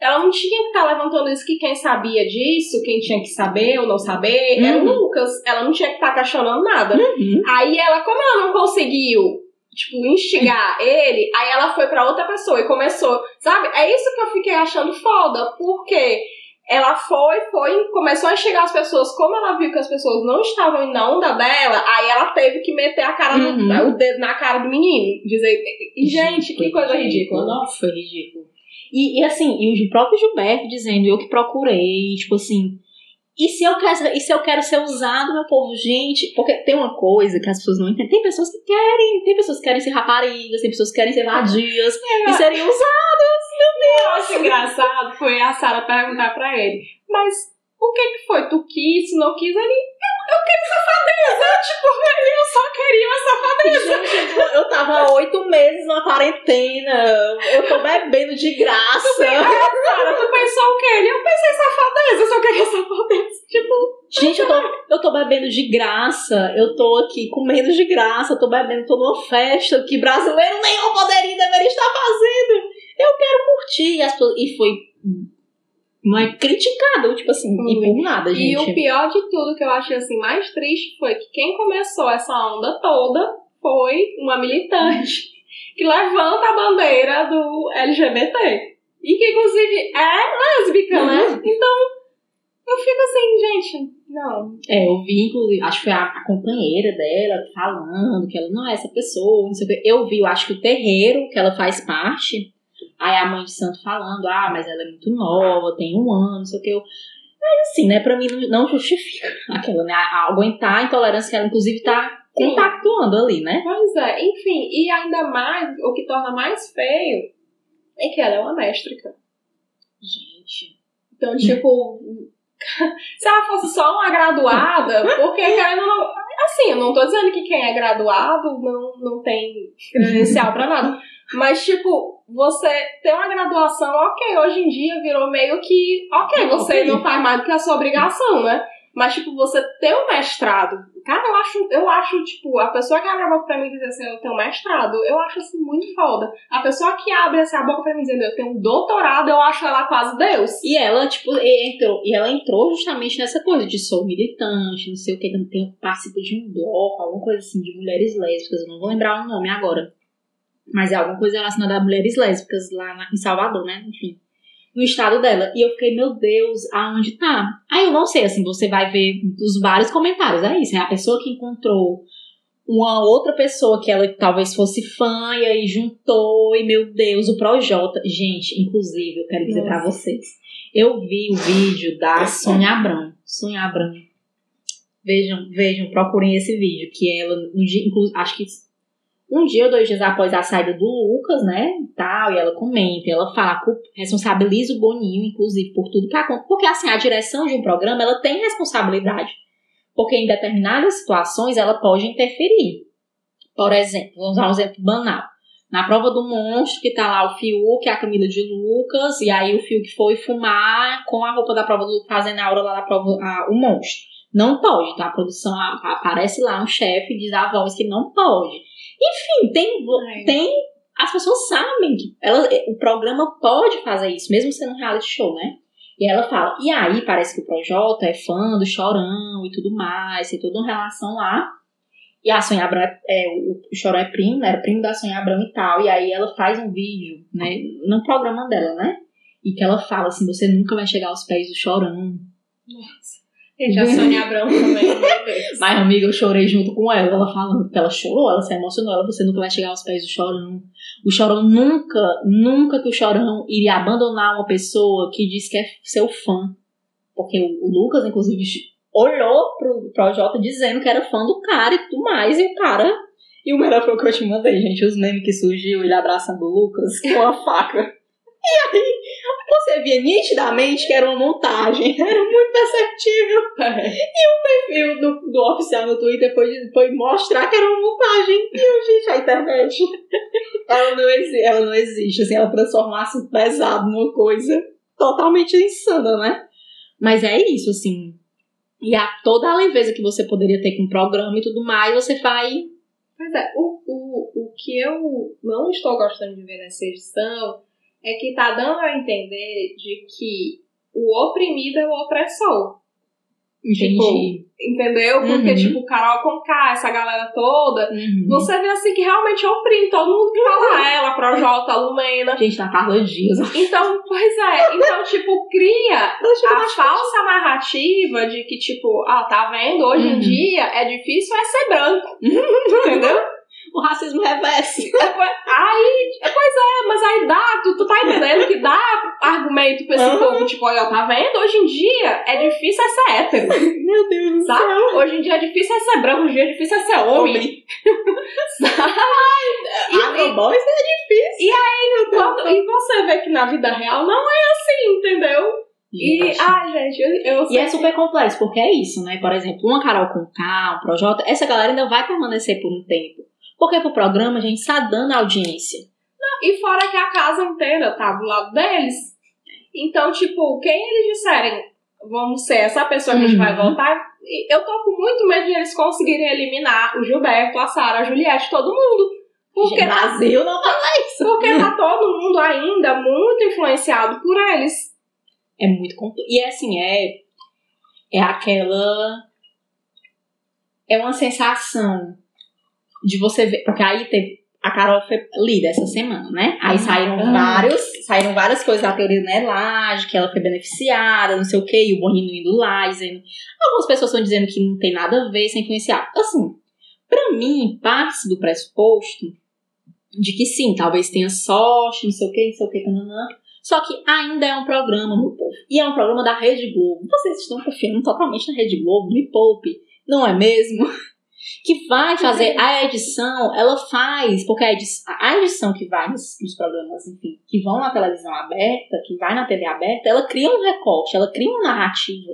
Ela não tinha que estar tá levantando isso que quem sabia disso, quem tinha que saber ou não saber, uhum. era o uhum. Lucas. Ela não tinha que estar tá questionando nada. Uhum. Aí ela, como ela não conseguiu tipo, instigar ele, aí ela foi para outra pessoa e começou, sabe? É isso que eu fiquei achando foda, porque ela foi, foi, começou a instigar as pessoas, como ela viu que as pessoas não estavam na onda dela, aí ela teve que meter a cara uhum. no, o dedo na cara do menino, dizer, gente, que coisa ridícula. Nossa, foi ridículo. E, e assim, e o próprio Gilberto dizendo, eu que procurei, tipo assim, e se eu quero, e se eu quero ser usado, meu povo, gente, porque tem uma coisa que as pessoas não entendem. Tem pessoas que querem, tem pessoas que querem ser raparigas, tem pessoas que querem ser vadias é, e serem usadas. Meu Deus! Eu acho engraçado foi a Sara perguntar pra ele, mas o que que foi? Tu quis, não quis? Ele, queria safadeza. tipo, eu só queria uma safadeza. Gente, eu tava oito meses na quarentena. Eu tô bebendo de graça. Tu, cara, tu pensou o quê? Ele, eu pensei safadeza, eu só queria safadeza. Tipo. Gente, eu tô, eu tô bebendo de graça. Eu tô aqui comendo de graça. Eu tô bebendo, tô numa festa que brasileiro nenhum poderia deveria estar fazendo. Eu quero curtir. E foi não é criticado, tipo assim, e por nada, gente. E o pior de tudo que eu achei assim mais triste foi que quem começou essa onda toda foi uma militante (laughs) que levanta a bandeira do LGBT. E que inclusive é lésbica, né? uhum. né? Então, eu fico assim, gente, não. É, eu vi, inclusive, acho que foi a, a, companheira dela falando que ela não é essa pessoa, não sei o que. Eu vi, eu acho que o terreiro que ela faz parte Aí a mãe de santo falando, ah, mas ela é muito nova, tem um ano, não sei o que. Eu... Mas assim, né, pra mim não justifica (laughs) aquilo, né? aguentar a intolerância que ela, inclusive, tá compactuando ali, né? Pois é, enfim, e ainda mais, o que torna mais feio é que ela é uma méstrica. Gente. Então, tipo, (laughs) se ela fosse só uma graduada, porque querendo não. Assim, eu não tô dizendo que quem é graduado não, não tem credencial pra nada. Mas, tipo, você ter uma graduação, ok, hoje em dia virou meio que, ok, você não faz mais do que a sua obrigação, né? Mas, tipo, você ter um mestrado. Cara, eu acho, eu acho, tipo, a pessoa que abre a boca pra mim e diz assim, eu tenho um mestrado, eu acho assim muito foda. A pessoa que abre assim, a boca pra mim dizendo, eu tenho um doutorado, eu acho ela quase Deus. E ela, tipo, entrou, e ela entrou justamente nessa coisa de sou militante, não sei o que, tem, participo de um bloco, alguma coisa assim, de mulheres lésbicas, eu não vou lembrar o nome agora. Mas é alguma coisa relacionada a mulheres lésbicas lá na, em Salvador, né? Enfim no estado dela. E eu fiquei, meu Deus, aonde tá? Aí eu não sei, assim, você vai ver os vários comentários. É isso, é a pessoa que encontrou uma outra pessoa que ela talvez fosse fã e aí juntou, e meu Deus, o Projota. Gente, inclusive, eu quero dizer para vocês. Eu vi o vídeo da Sônia Abrão. Sônia Abrão. Vejam, vejam, procurem esse vídeo, que ela, no dia, acho que um dia ou dois dias após a saída do Lucas, né, tal, e ela comenta, ela fala, responsabiliza o Boninho, inclusive, por tudo que acontece. Porque, assim, a direção de um programa, ela tem responsabilidade. Porque em determinadas situações, ela pode interferir. Por exemplo, vamos dar um exemplo banal. Na prova do monstro, que tá lá o Fiuk, a Camila de Lucas, e aí o Fiuk foi fumar com a roupa da prova do fazendo a hora lá da prova, a, o monstro. Não pode, tá? A produção aparece lá um chefe e diz a voz que não pode. Enfim, tem, tem. As pessoas sabem que ela, o programa pode fazer isso, mesmo sendo um reality show, né? E ela fala, e aí parece que o Projota é fã do Chorão e tudo mais, tem toda uma relação lá. E a Sonha Abrão, é, é, o Chorão é primo, né? Era primo da Sonha Abrão e tal. E aí ela faz um vídeo, né? No programa dela, né? E que ela fala assim, você nunca vai chegar aos pés do Chorão. Gente, a Sônia Abrão também, (laughs) Mas, amiga, eu chorei junto com ela, ela falando que ela chorou, ela se emocionou, ela, você nunca vai chegar aos pés do chorão. O chorão nunca, nunca que o chorão iria abandonar uma pessoa que diz que é seu fã. Porque o, Lucas, inclusive, olhou pro Projota dizendo que era fã do cara e tudo mais, e o cara. E o melhor foi o que eu te mandei, gente, os memes que surgiu, ele abraçando o Lucas com a faca. E aí, você via nitidamente que era uma montagem. (laughs) Era muito perceptível. É. E o perfil do, do oficial no Twitter foi, foi mostrar que era uma montagem. E eu, gente, a internet. (laughs) Ela não, existe, ela não existe. Assim, ela transformasse o pesado numa coisa totalmente insana, né? Mas é isso, assim. E a, toda a leveza que você poderia ter com o programa e tudo mais, você vai. Pois é, o, o, o que eu não estou gostando de ver nessa edição é que tá dando a entender de que o oprimido é o opressor. Entendi. Tipo, entendeu? Porque, uhum. tipo, Carol Conká, essa galera toda, uhum. você vê assim que realmente oprime todo mundo que fala uhum. ela, Projota, Lumena. Gente, tá Carla Dias. Então, pois é. Então, tipo, cria (laughs) a falsa narrativa de que, tipo, ah, tá vendo? Hoje em uhum. dia é difícil é ser branco. entendeu? O racismo reverso. aí, pois é, mas aí dá, tu, tu tá entendendo que dá argumento pra esse uhum. povo, tipo, olha, tá vendo? Hoje em dia é difícil é ser hétero. (laughs) Meu Deus sabe? do céu. Hoje em dia é difícil é ser branco, hoje em dia é difícil é ser homem. (laughs) sabe? Ah, bom, isso é difícil. E aí, quando, e você vê que na vida real não é assim, entendeu? E, ah, gente, eu, eu E é super complexo, porque é isso, né? Por exemplo, uma Carol com K, um Projota, essa galera ainda vai permanecer por um tempo. Porque pro programa a gente está dando audiência. Não, e fora que a casa inteira tá do lado deles. Então, tipo, quem eles disserem vamos ser essa pessoa que a gente vai uhum. votar, eu tô com muito medo de eles conseguirem eliminar o Gilberto, a Sara, a Juliette, todo mundo. Porque tá Brasil não fala isso. Porque tá todo mundo ainda muito influenciado por eles. É muito complexo. E é assim, é, é aquela. É uma sensação de você ver. Porque aí teve. A Carol foi lida essa semana, né? Aí saíram ah. vários, saíram várias coisas da teoria da Nelage, que ela foi beneficiada, não sei o quê, e o Bonino indo lá, dizendo. Algumas pessoas estão dizendo que não tem nada a ver sem influenciar. Assim, para mim, parte do pressuposto de que sim, talvez tenha sorte, não sei o quê, não sei o quê, nananã. Só que ainda é um programa, meu povo. E é um programa da Rede Globo. Vocês estão confiando totalmente na Rede Globo, me poupe, não é mesmo? Que vai fazer a edição, ela faz, porque a edição, a edição que vai nos, nos, programas, enfim, que vão na televisão aberta, que vai na TV aberta, ela cria um recorte, ela cria uma narrativa.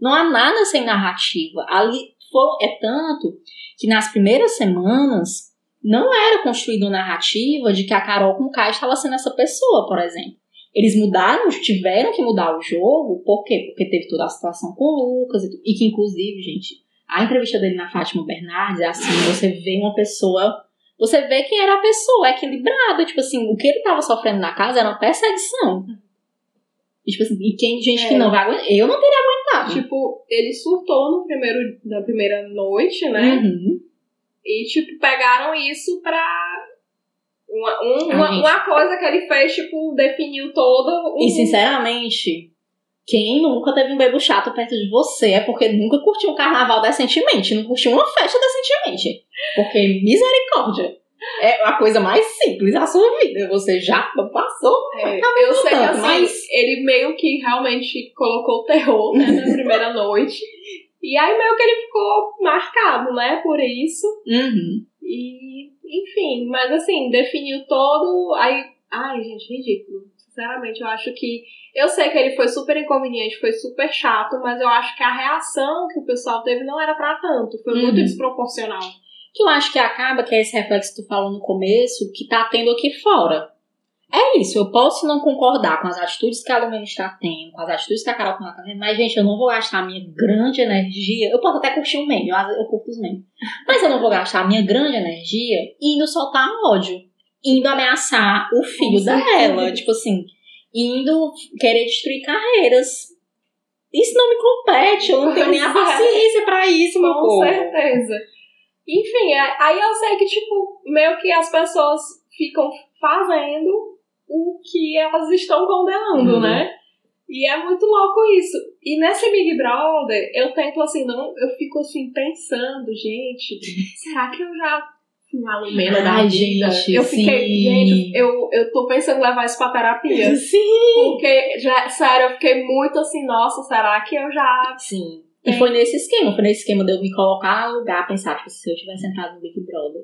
Não há nada sem narrativa. Ali for, é tanto que nas primeiras semanas não era construída uma narrativa de que a Carol com K estava sendo essa pessoa, por exemplo. Eles mudaram, tiveram que mudar o jogo, por quê? Porque teve toda a situação com o Lucas, e, e que inclusive, gente, a entrevista dele na Fátima Bernardes é assim, você vê uma pessoa, você vê quem era a pessoa, equilibrada, tipo assim, o que ele tava sofrendo na casa era uma perseguição. E, tipo assim, e quem, gente É. que não vai aguentar, eu não teria aguentado. Tipo, ele surtou no primeiro, na primeira noite, né? Uhum. E, tipo, pegaram isso pra. Uma, um- Ah, uma, uma coisa que ele fez, tipo, definiu todo um. E sinceramente, quem nunca teve um bebo chato perto de você é porque nunca curtiu um carnaval decentemente, não curtiu uma festa decentemente. Porque misericórdia. É a coisa mais simples da sua vida. Você já passou. É, eu sei que tanto, assim, mas- ele meio que realmente colocou o terror né, na (laughs) primeira noite. E aí meio que ele ficou marcado, né, por isso. Uhum. E, enfim, mas assim, definiu todo. Aí. Ai, gente, ridículo. Sinceramente, eu acho que. Eu sei que ele foi super inconveniente, foi super chato, mas eu acho que a reação que o pessoal teve não era pra tanto. Foi muito Uhum. desproporcional. Que eu acho que acaba, que é esse reflexo que tu falou no começo, que tá tendo aqui fora. É isso, eu posso não concordar com as atitudes que a Lumena está tendo, com as atitudes que a Carol está tendo, mas, gente, eu não vou gastar a minha grande energia. Eu posso até curtir um meme, eu, eu curto os memes. Mas eu não vou gastar a minha grande energia indo soltar ódio, indo ameaçar o filho dela, tipo assim, indo querer destruir carreiras. Isso não me compete, eu não tenho nem a paciência pra isso, meu Com povo. certeza. Enfim, é- aí eu sei que, tipo, meio que as pessoas ficam fazendo o que elas estão condenando, Uhum. né? E é muito louco isso. E nesse Big Brother, eu tento assim, não, eu fico assim pensando, gente, (laughs) será que eu já fui uma lumena da vida? gente, eu fiquei, sim. gente, eu, eu tô pensando em levar isso pra terapia. (laughs) Sim. Porque, já, sério, eu fiquei muito assim, nossa, será que eu já Sim. E Tem. foi nesse esquema, foi nesse esquema de eu me colocar no lugar, pensar, tipo, se eu tivesse sentado no Big Brother,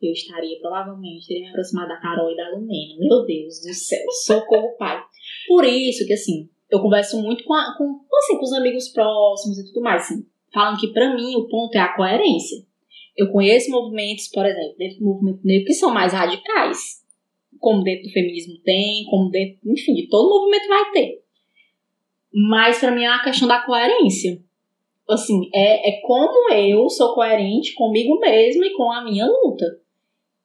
eu estaria, provavelmente, teria me aproximado da Carol e da Lumena. Meu Deus do céu, (laughs) socorro, pai. Por isso que, assim, eu converso muito com, a- com, assim, com os amigos próximos e tudo mais, assim, falando que, pra mim, o ponto é a coerência. Eu conheço movimentos, por exemplo, dentro do movimento negro, que são mais radicais. Como dentro do feminismo tem, como dentro, enfim, de todo movimento vai ter. Mas pra mim é uma questão da coerência assim, é, é como eu sou coerente comigo mesma e com a minha luta.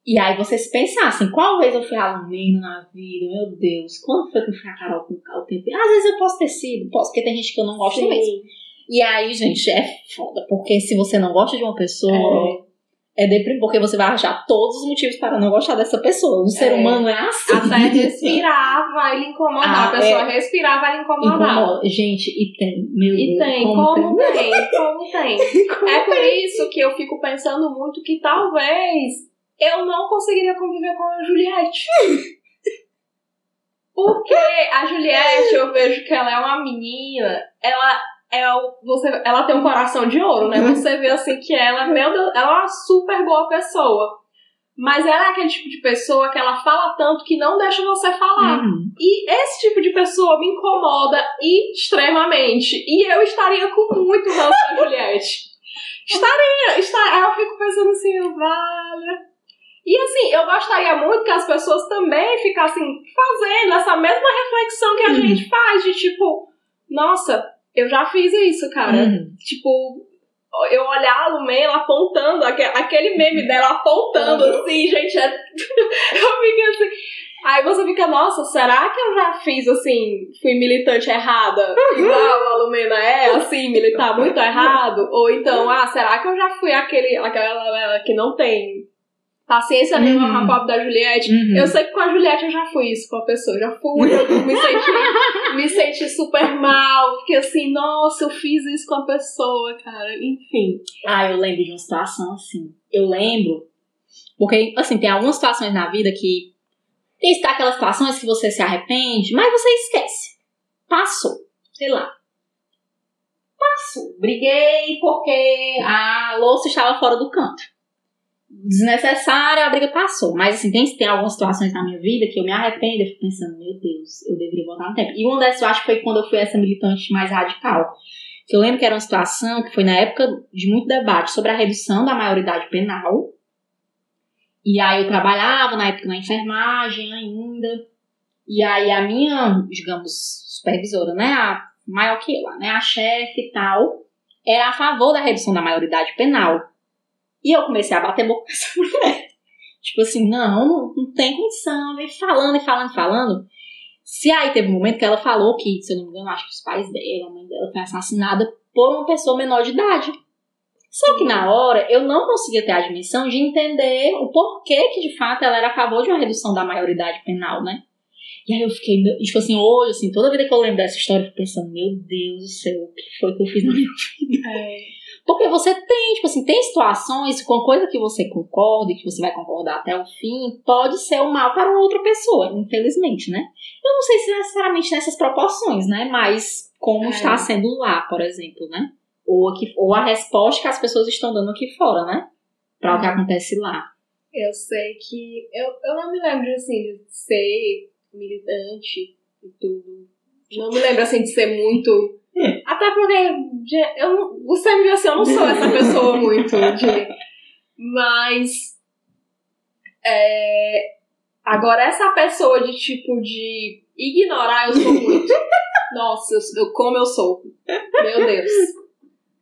E aí você se pensar assim, qual vez eu fui alumino na vida, meu Deus, quando foi que eu fui a Carol com o tempo? Às vezes eu posso ter sido, posso, porque tem gente que eu não gosto mesmo. E aí, gente, é foda, porque se você não gosta de uma pessoa, é, deprimido, porque você vai achar todos os motivos para não gostar dessa pessoa. O ser É. humano é assim. Até (laughs) respirar vai lhe incomodar. Ah, a pessoa respirar vai lhe incomodar. Incomoda. Gente, e tem, meu E Deus. tem, como, tem, como tem. (laughs) É por isso que eu fico pensando muito que talvez eu não conseguiria conviver com a Juliette. (laughs) Porque a Juliette, eu vejo que ela é uma menina, ela é o, você, ela tem um coração de ouro, né? Você vê assim que ela, meu Deus, ela é uma super boa pessoa. Mas ela é aquele tipo de pessoa que ela fala tanto que não deixa você falar. Uhum. E esse tipo de pessoa me incomoda extremamente. E eu estaria com muito ranço da Juliette. Estaria, estaria. Eu fico pensando assim, vale. E assim, eu gostaria muito que as pessoas também ficassem fazendo essa mesma reflexão que a Uhum. gente faz, de tipo, nossa, eu já fiz isso, cara. Uhum. Tipo, eu olhar a Lumena apontando, aque- aquele meme dela apontando Uhum. assim, gente, é... (laughs) eu fico assim. Aí você fica, nossa, será que eu já fiz assim, fui militante errada? Igual a Lumena é, assim, militar muito errado? Ou então, ah, será que eu já fui aquele, aquela que não tem paciência Uhum. com a pobre da Juliette? Uhum. Eu sei que com a Juliette eu já fui isso com a pessoa, já fui, eu me senti, (laughs) me senti super mal, fiquei assim, nossa, eu fiz isso com a pessoa, cara, enfim. Ah, eu lembro de uma situação assim. Eu lembro. Porque, assim, tem algumas situações na vida que. Tem aquelas situações que você se arrepende, mas você esquece. Passou. Sei lá. Passou. Briguei porque a louça estava fora do canto. Desnecessária, a briga passou. Mas, assim, tem, tem algumas situações na minha vida que eu me arrependo. Eu fico pensando, meu Deus, eu deveria voltar no tempo. E uma dessas eu acho que foi quando eu fui essa militante mais radical. Que eu lembro que era uma situação que foi na época de muito debate sobre a redução da maioridade penal. E aí eu trabalhava na época na enfermagem ainda. E aí a minha, digamos, supervisora, né, a maior que eu, né, a chefe e tal, era a favor da redução da maioridade penal. E eu comecei a bater boca com essa (laughs) mulher. Tipo assim, não, não, não tem condição, vem falando e falando e falando. Se aí teve um momento que ela falou que, se eu não me engano, acho que os pais dela, a mãe dela foi assassinada por uma pessoa menor de idade. Só que na hora eu não conseguia ter a dimensão de entender o porquê que de fato ela era a favor de uma redução da maioridade penal, né? E aí eu fiquei, tipo assim, hoje, assim, toda vida que eu lembro dessa história, eu fico pensando, meu Deus do céu, o que foi que eu fiz na minha vida? É. Porque você tem, tipo assim, tem situações com coisa que você concorda e que você vai concordar até o fim, pode ser o mal para outra pessoa, infelizmente, né? Eu não sei se necessariamente nessas proporções, né? Mas como É. está sendo lá, por exemplo, né? Ou, aqui, ou a resposta que as pessoas estão dando aqui fora, né? Para o que acontece lá. Eu sei que. Eu, eu não me lembro, assim, de ser militante e tudo. Não me lembro, assim, de ser muito. (laughs) Até porque. Eu, você me viu assim, eu não sou essa pessoa (laughs) muito de. Mas. É, agora, essa pessoa de tipo de ignorar, eu sou muito. (laughs) Nossa, eu, eu- como eu sou. Meu Deus.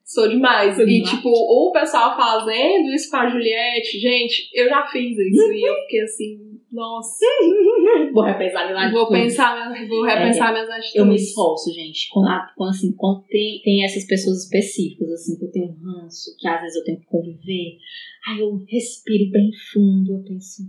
Sou demais. Sou e, demais. tipo, o pessoal fazendo isso com a Juliette, gente, eu já fiz isso. e eu fiquei assim, nossa. (laughs) Vou repensar minha Vou atitude. pensar, minhas- vou repensar minhas atitudes. Eu me esforço, gente. Quando, quando, assim, quando tem, tem essas pessoas específicas, assim, que eu tenho um ranço, que às vezes eu tenho que conviver, aí eu respiro bem fundo, eu penso.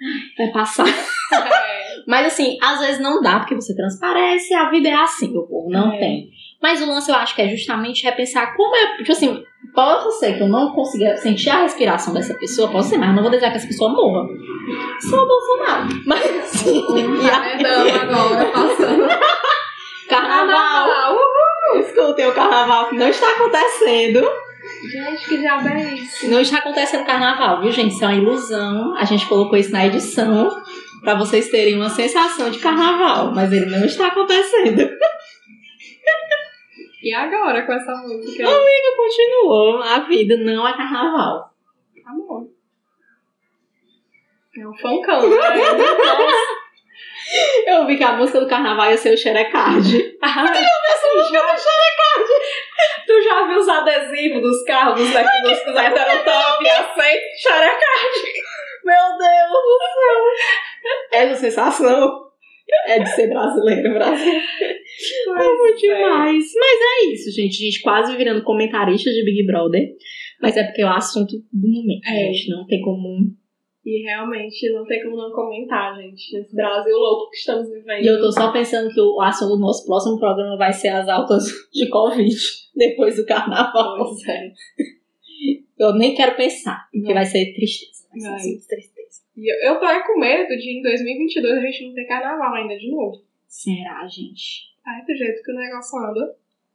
"Ai, Vai passar. (laughs) É, Mas assim, às vezes não dá, porque você transparece, a vida é assim, o povo não É. tem. Mas o lance eu acho que é justamente repensar como é. Tipo assim, pode ser que eu não consiga sentir a respiração dessa pessoa, pode ser, mas eu não vou desejar que essa pessoa morra. Só o Bolsonaro. (laughs) Mas assim, um paredão agora, passando. (laughs) carnaval. Uhul! Escutem o carnaval que não está acontecendo. Gente, que diabo é isso? Não está acontecendo carnaval, viu, gente? Isso é uma ilusão. A gente colocou isso na edição pra vocês terem uma sensação de carnaval, mas ele não está acontecendo. (laughs) E agora com essa música? Continuou, a vida não é carnaval. Tá bom. É um funkão, né? (laughs) Eu vi que a música do carnaval ia ser o Xerecard. Ai, já... Tu já viu os adesivos dos carros dos McDonald's dos heterotop e aceita xerecard? Meu Deus do céu! (laughs) Essa sensação é de ser brasileiro, Brasil. É demais. Mas é isso, gente. A gente quase virando comentarista de Big Brother. Mas é porque é o assunto do momento. É. Gente, não tem como. E realmente não tem como não comentar, gente. Nesse Brasil louco que estamos vivendo. E eu tô só pensando que o assunto do nosso próximo programa vai ser as altas de Covid depois do carnaval. Pois é. Eu nem quero pensar, porque Não. vai ser tristeza. Vai ser Vai. tristeza. E eu, eu tô aí com medo de em 2022 a gente não ter carnaval ainda de novo. Será, gente? Ai, do jeito que o negócio anda.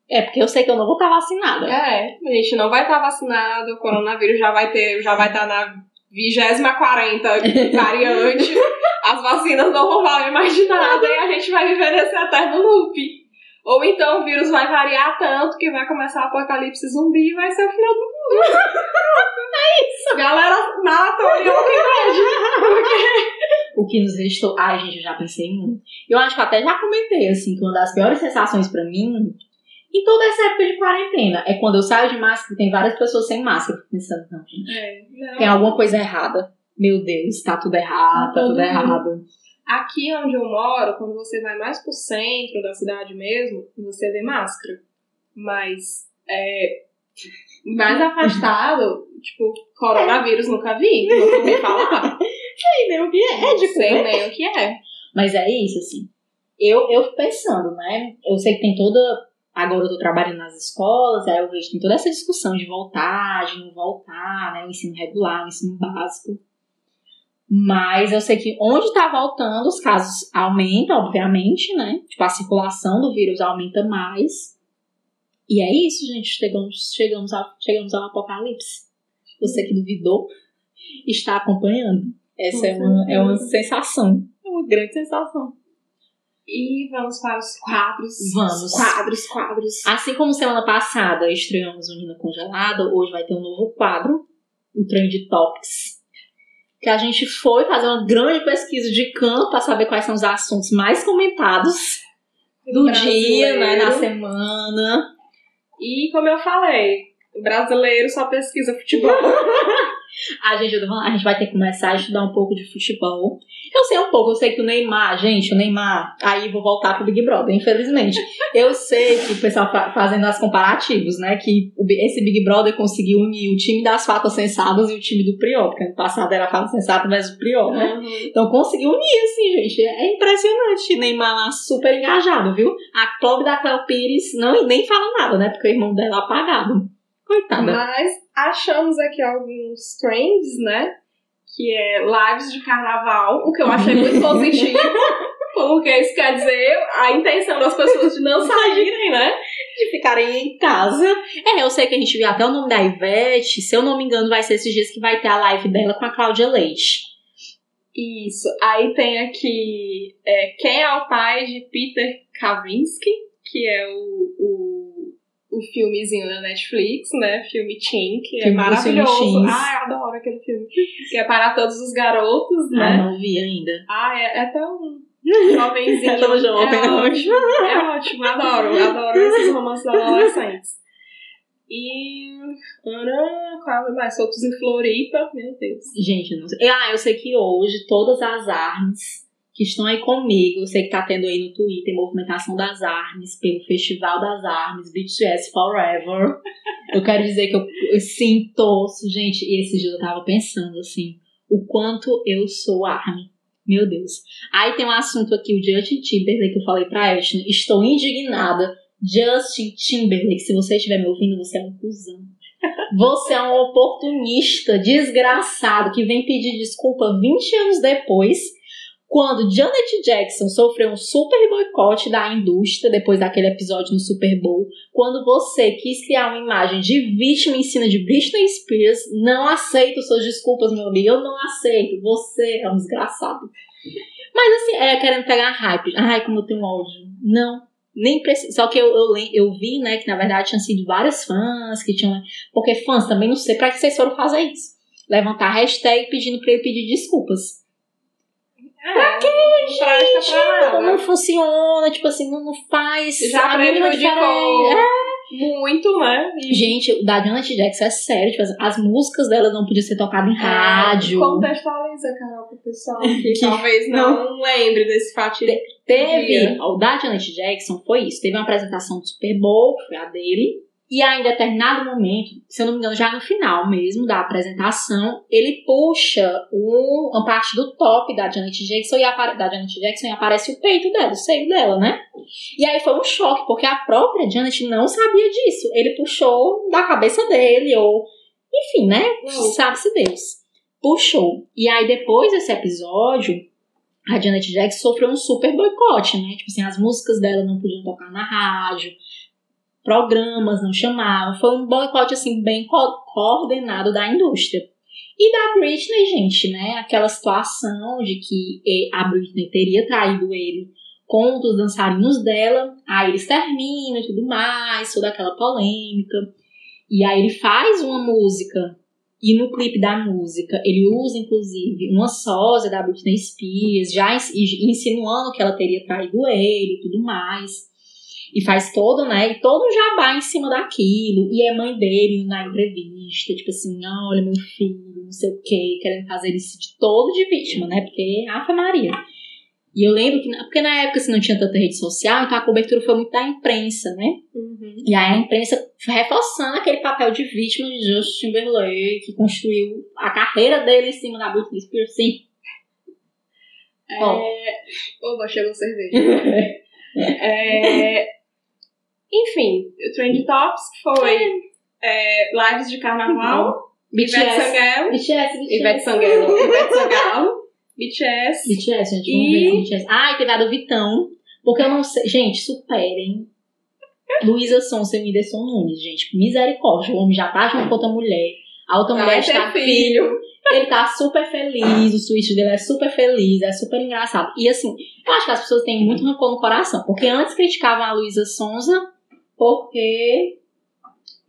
É, porque eu sei que eu não vou estar vacinada. É, a gente não vai estar vacinado, o coronavírus já vai ter, já vai estar na vigésima 40 variante, (laughs) as vacinas não vão valer mais de nada e a gente vai viver nesse eterno loop. Ou então o vírus vai variar tanto que vai começar o apocalipse zumbi e vai ser o final do mundo. é isso. Galera, maratona e O que nos restou. Ai, gente, eu já pensei muito. Eu acho que eu até já comentei, assim, que uma das piores sensações pra mim, em toda essa época de quarentena, é quando eu saio de máscara e tem várias pessoas sem máscara. Pensando, não, gente, É, não. tem alguma coisa errada. Meu Deus, tá tudo errado, tá tudo mundo. errado. Aqui onde eu moro, quando você vai mais pro centro da cidade mesmo, você vê máscara. Mas é, mais afastado, tipo, coronavírus nunca vi, nunca ouvi (laughs) falar. Sei nem o que é, Não de sei nem o que é. Mas é isso, assim. Eu, eu fico pensando, né? Eu sei que tem toda. Agora eu tô trabalhando nas escolas, aí eu vejo que tem toda essa discussão de voltar, de não voltar, né? O ensino regular, o ensino básico. Mas eu sei que onde tá voltando, os casos aumentam, obviamente, né? Tipo, a circulação do vírus aumenta mais. E é isso, gente. Chegamos, chegamos, ao, chegamos ao apocalipse. Você que duvidou está acompanhando. Essa é uma, é uma sensação. É uma grande sensação. E vamos para os quadros. Vamos. Os quadros, quadros. Assim como semana passada estreamos o Nina Congelada, hoje vai ter um novo quadro, o Trend Topics. que a gente foi fazer uma grande pesquisa de campo para saber quais são os assuntos mais comentados do dia, né, na semana. E como eu falei, brasileiro só pesquisa futebol. (laughs) (laughs) A gente, a gente vai ter que começar a estudar um pouco de futebol. Eu sei um pouco, eu sei que o Neymar, gente, o Neymar, aí vou voltar pro Big Brother, infelizmente. Eu sei que o pessoal fazendo as comparativos, né, que esse Big Brother conseguiu unir o time das fatas sensadas e o time do Prior, porque ano passado era a fata sensata versus o Prior, né? Uhum. Então conseguiu unir, assim, gente. É impressionante. Neymar lá super engajado, viu? A Clove da Cléo Pires não, nem fala nada, né, porque o irmão dela é apagado. Coitada. Mas achamos aqui alguns trends, né? Que é lives de carnaval, o que eu achei muito (laughs) positivo. porque isso quer dizer a intenção das pessoas de não saírem, né? De ficarem em casa. É, eu sei que a gente viu até o nome da Ivete. Se eu não me engano, vai ser esses dias que vai ter a live dela com a Cláudia Leite. Isso. Aí tem aqui é, quem é o pai de Peter Kavinsky, que é o, o o filmezinho da Netflix, né? Filme Teen, que é maravilhoso. Ah, eu adoro aquele filme. Que é para todos os garotos, né? Ah, não vi ainda. Ah, é, é tão (laughs) jovenzinho. é tão jovem, é, ótimo. É ótimo, adoro. Adoro esses romances adolescentes. E. Qual mais? Soltos em Floripa, meu Deus. Gente, eu não sei. Ah, eu sei que hoje todas as armas que estão aí comigo. Eu sei que tá tendo aí no Twitter movimentação das armas, pelo Festival das Armas, BTS Forever. Eu quero dizer que eu, eu sim torço, gente. E esses dias eu tava pensando assim, o quanto eu sou arme. Meu Deus. Aí tem um assunto aqui, o Justin Timberlake, que eu falei pra Ashton. Estou indignada. Justin Timberlake, se você estiver me ouvindo, você é um cuzão. Você é um oportunista desgraçado que vem pedir desculpa 20 anos depois quando Janet Jackson sofreu um super boicote da indústria depois daquele episódio no Super Bowl, quando você quis criar uma imagem de vítima em cima de Britney Spears, não aceito suas desculpas, meu amigo, eu não aceito, você é um desgraçado. Mas assim, é querendo pegar hype. Ai, como eu tenho ódio. Não, nem precisa. Só que eu, eu, eu vi, né, que na verdade tinham sido vários fãs que tinham. Porque fãs também não sei pra que vocês foram fazer isso. Levantar hashtag pedindo pra ele pedir desculpas. É, pra quê, gente? Pra não funciona, tipo assim, não, não faz Já a mínima diferença. É. Muito, né? E... Gente, o da Janet Jackson é sério, tipo, as músicas dela não podiam ser tocadas em é, rádio. Contextualiza, Carol, pro pessoal (laughs) que, que talvez não, não lembre desse fatídico. Teve, o da Janet Jackson foi isso, teve uma apresentação do Super Bowl, que foi a dele, e aí, em determinado momento, se eu não me engano, já no final mesmo da apresentação, ele puxa um, uma parte do top da Janet Jackson e, apare, da Janet Jackson e aparece o peito dela, o seio dela, né? E aí foi um choque, porque a própria Janet não sabia disso. Ele puxou da cabeça dele, ou. Enfim, né? Sabe-se Deus. Puxou. E aí, depois desse episódio, a Janet Jackson sofreu um super boicote, né? Tipo assim, as músicas dela não podiam tocar na rádio programas não chamavam. Foi um boicote assim bem co coordenado da indústria. E da Britney, gente, né? Aquela situação de que a Britney teria traído ele com dos dançarinos dela, aí eles terminam e tudo mais, toda aquela polêmica. E aí ele faz uma música, e no clipe da música ele usa inclusive uma sósia da Britney Spears, já insinuando que ela teria traído ele e tudo mais e faz todo, né? E todo um jabá em cima daquilo. E é mãe dele na entrevista, tipo assim, olha meu filho, não sei o quê, querendo fazer isso de todo de vítima, né? Porque Afa Maria. E eu lembro que, porque na época assim, não tinha tanta rede social, então a cobertura foi muito da imprensa, né? Uhum. E aí a imprensa reforçando aquele papel de vítima de Justin Timberlake, que construiu a carreira dele em cima da Britney Spears, sim. É... Oba, chegou cerveja. (laughs) é... Enfim, o Trend Tops foi é, lives de carnaval. BTS. Ivete Sangalo. BTS, BTS. Ivete Sangalo. Ivete Sangalo. BTS. BTS, gente. Vamos e... ver BTS. Ah, e teve a do Vitão. Porque eu não sei. Gente, superem. Luísa Sonsa e Whindersson Nunes, gente. Misericórdia. O homem já tá junto com outra mulher. A outra mulher está filho. filho. Ele tá super feliz, o switch dele é super feliz, é super engraçado. E assim, eu acho que as pessoas têm muito rancor no coração. Porque antes criticavam a Luísa Sonza porque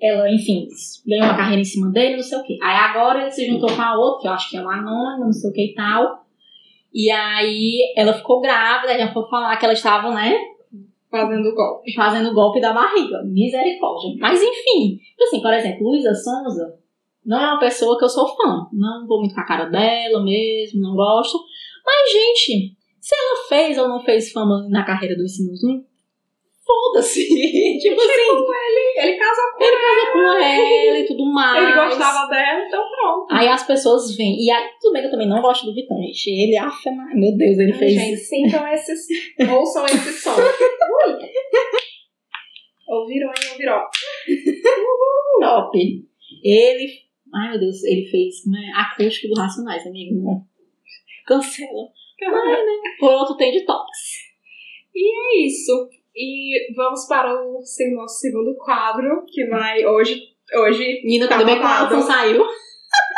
ela, enfim, ganhou uma carreira em cima dele, não sei o quê. Aí agora ele se juntou com a outra, que eu acho que é uma anônima, não sei o que e tal. E aí ela ficou grávida, já foi falar que ela estava, né, Fazendo golpe. fazendo o golpe da barriga. Misericórdia. Mas enfim, tipo assim, por exemplo, Luísa Sonza não é uma pessoa que eu sou fã. Não vou muito com a cara dela mesmo, não gosto. Mas, gente, se ela fez ou não fez fama na carreira do ensino foda-se. (laughs) tipo assim, Ele casou com ele casou com ela e tudo mais. Ele gostava dela, então pronto. Aí as pessoas vêm. E aí, tudo bem que eu também não gosto do Vitão, gente. Ele, afa, meu Deus, ele fez. Gente, sintam esses. (laughs) Ouçam esse som. Ui. Ouviram, hein? Ouviram. (laughs) top. Ele. Ai, meu Deus, ele fez como é, acústico do Racionais, amigo. Cancela. Mas, né? Por outro tem de toques. É isso. E vamos para o se- nosso segundo quadro, que vai hoje. Hoje. Nina, Tá tudo bem o babado. Alisson saiu. (laughs)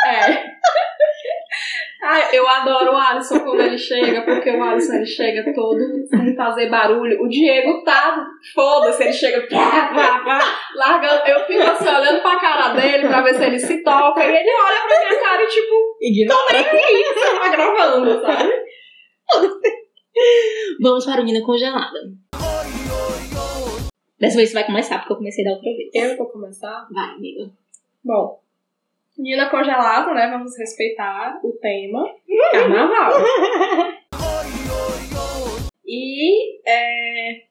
É. Ai, eu adoro o Alisson quando ele chega, porque o Alisson ele chega todo sem fazer barulho. O Diego tá, foda-se, ele chega, pá, pá, pá, largando. Eu fico assim, olhando pra cara dele pra ver se ele se toca, e ele olha pra minha cara e tipo, Ignora. que (laughs) isso? Você tá gravando, sabe? Vamos para o Nina congelada. Dessa vez você vai começar, porque eu comecei da outra vez. Eu vou começar. Vai, amiga. Bom, Nina congelada, né? Vamos respeitar o tema (laughs) carnaval. (laughs) E, é...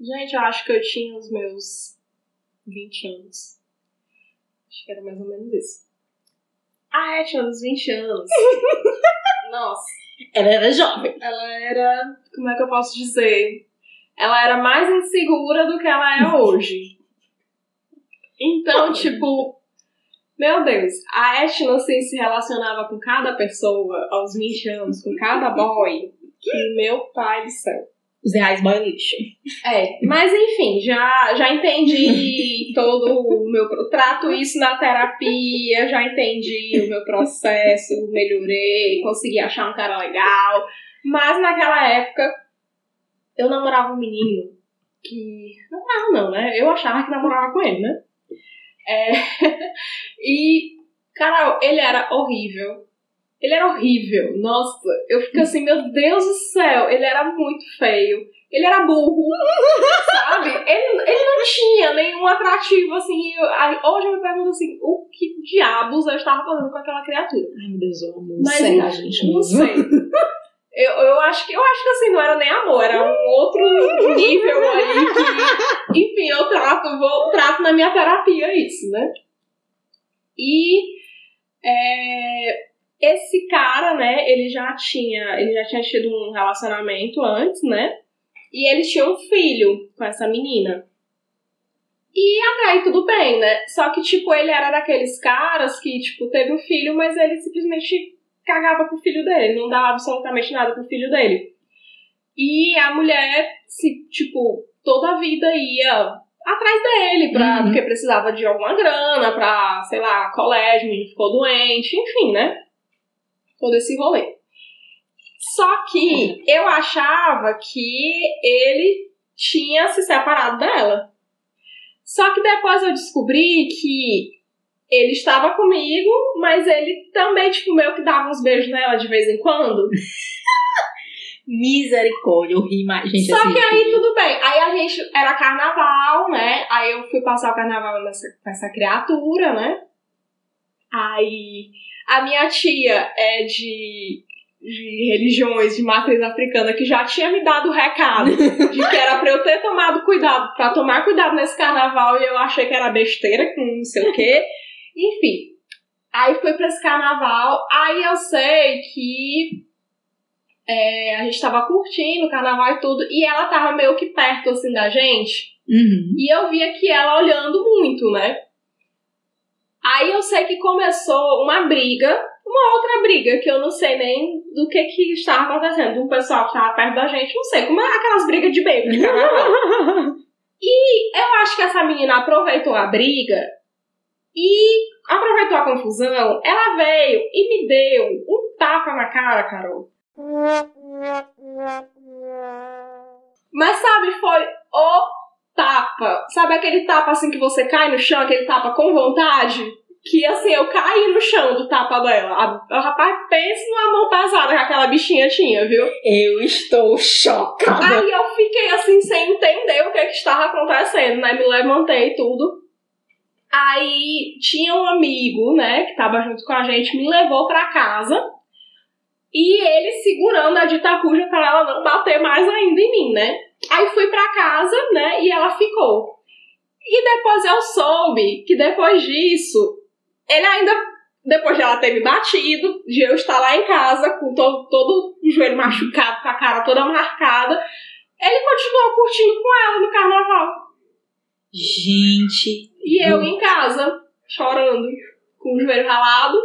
gente, eu acho que eu tinha os meus 20 anos. Acho que era mais ou menos isso. Ah, é, tinha uns 20 anos. (laughs) Nossa, Ela era jovem. ela era. Como é que eu posso dizer? Ela era mais insegura do que ela é hoje. Então, tipo. Meu Deus, a Ashton assim se relacionava com cada pessoa aos 20 anos, com cada boy, que meu pai do céu. Os reais boy lixo. É, mas enfim, já, já entendi todo o meu. eu Trato isso na terapia, já entendi o meu processo, melhorei, consegui achar um cara legal. Mas naquela época, eu namorava um menino que. Namorava não, né? Eu achava que namorava com ele, né? É, (laughs) e, cara, ele era horrível. Ele era horrível. Nossa, eu fico assim, meu Deus do céu, ele era muito feio. Ele era burro, sabe? Ele, ele não tinha nenhum atrativo, assim. Eu, aí, hoje eu me pergunto assim, o que diabos eu estava fazendo com aquela criatura? Ai, meu Deus, eu amo Mas não- gente não sei. Eu, eu, acho que, eu acho que assim, não era nem amor, era um outro nível aí que, enfim, eu trato, vou, trato na minha terapia isso, né? E é, esse cara, né, ele já tinha, ele já tinha tido um relacionamento antes, né? E ele tinha um filho com essa menina. E até aí tudo bem, né? Só que, tipo, ele era daqueles caras que, tipo, teve um filho, mas ele simplesmente cagava pro filho dele, não dava absolutamente nada pro filho dele. E a mulher, se, tipo, toda a vida ia atrás dele, pra, Uhum. porque precisava de alguma grana pra, sei lá, colégio, o menino ficou doente, enfim, né? Todo esse rolê. Só que eu achava que ele tinha se separado dela. Só que depois eu descobri que ele estava comigo, mas ele também, tipo, meio que dava uns beijos nela de vez em quando. (laughs) Misericórdia, eu ri mais. Gente, Só assim, que aí tudo bem. Aí a gente era carnaval, né? Aí eu fui passar o carnaval nessa, com essa criatura, né? Aí a minha tia é de, de religiões de matriz africana que já tinha me dado o recado de que era pra eu ter tomado cuidado, pra tomar cuidado nesse carnaval e eu achei que era besteira, com não sei o quê. Enfim. Aí fui pra esse carnaval. Aí eu sei que é, a gente tava curtindo o carnaval e tudo, e ela tava meio que perto assim da gente. Uhum. E eu via que ela olhando muito, né? Aí eu sei que começou uma briga, uma outra briga, que eu não sei nem do que que estava acontecendo. Um pessoal que estava perto da gente, não sei, como é aquelas brigas de carnaval. (laughs) E eu acho que essa menina aproveitou a briga e aproveitou a confusão. Ela veio e me deu um tapa na cara, Carol. Mas sabe, foi o tapa. Sabe aquele tapa assim que você cai no chão, aquele tapa com vontade? Que assim, eu caí no chão do tapa dela. A, a rapaz, pense numa mão pesada que aquela bichinha tinha, viu? Eu estou chocada. Aí eu fiquei assim, sem entender o que, que estava acontecendo, né? Me levantei e tudo. Aí tinha um amigo, né, que tava junto com a gente, me levou pra casa. E ele segurando a ditacuja pra ela não bater mais ainda em mim, né? Aí fui pra casa, né, e ela ficou. E depois eu soube que depois disso, ele ainda, depois de ela ter me batido, de eu estar lá em casa com todo, todo o joelho machucado, com a cara toda marcada, ele continuou curtindo com ela no carnaval. Gente. E eu em casa, chorando, com o joelho ralado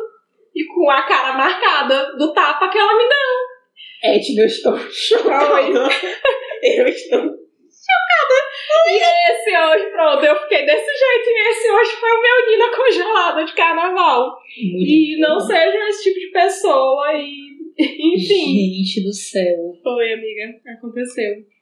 e com a cara marcada do tapa que ela me deu. Edna, eu estou chocada. (laughs) eu estou E esse hoje, pronto, eu fiquei desse jeito. E esse hoje foi o meu Nina congelada de carnaval. E não sejam esse tipo de pessoa. E, (laughs) enfim. Gente do céu. Foi, amiga. Aconteceu.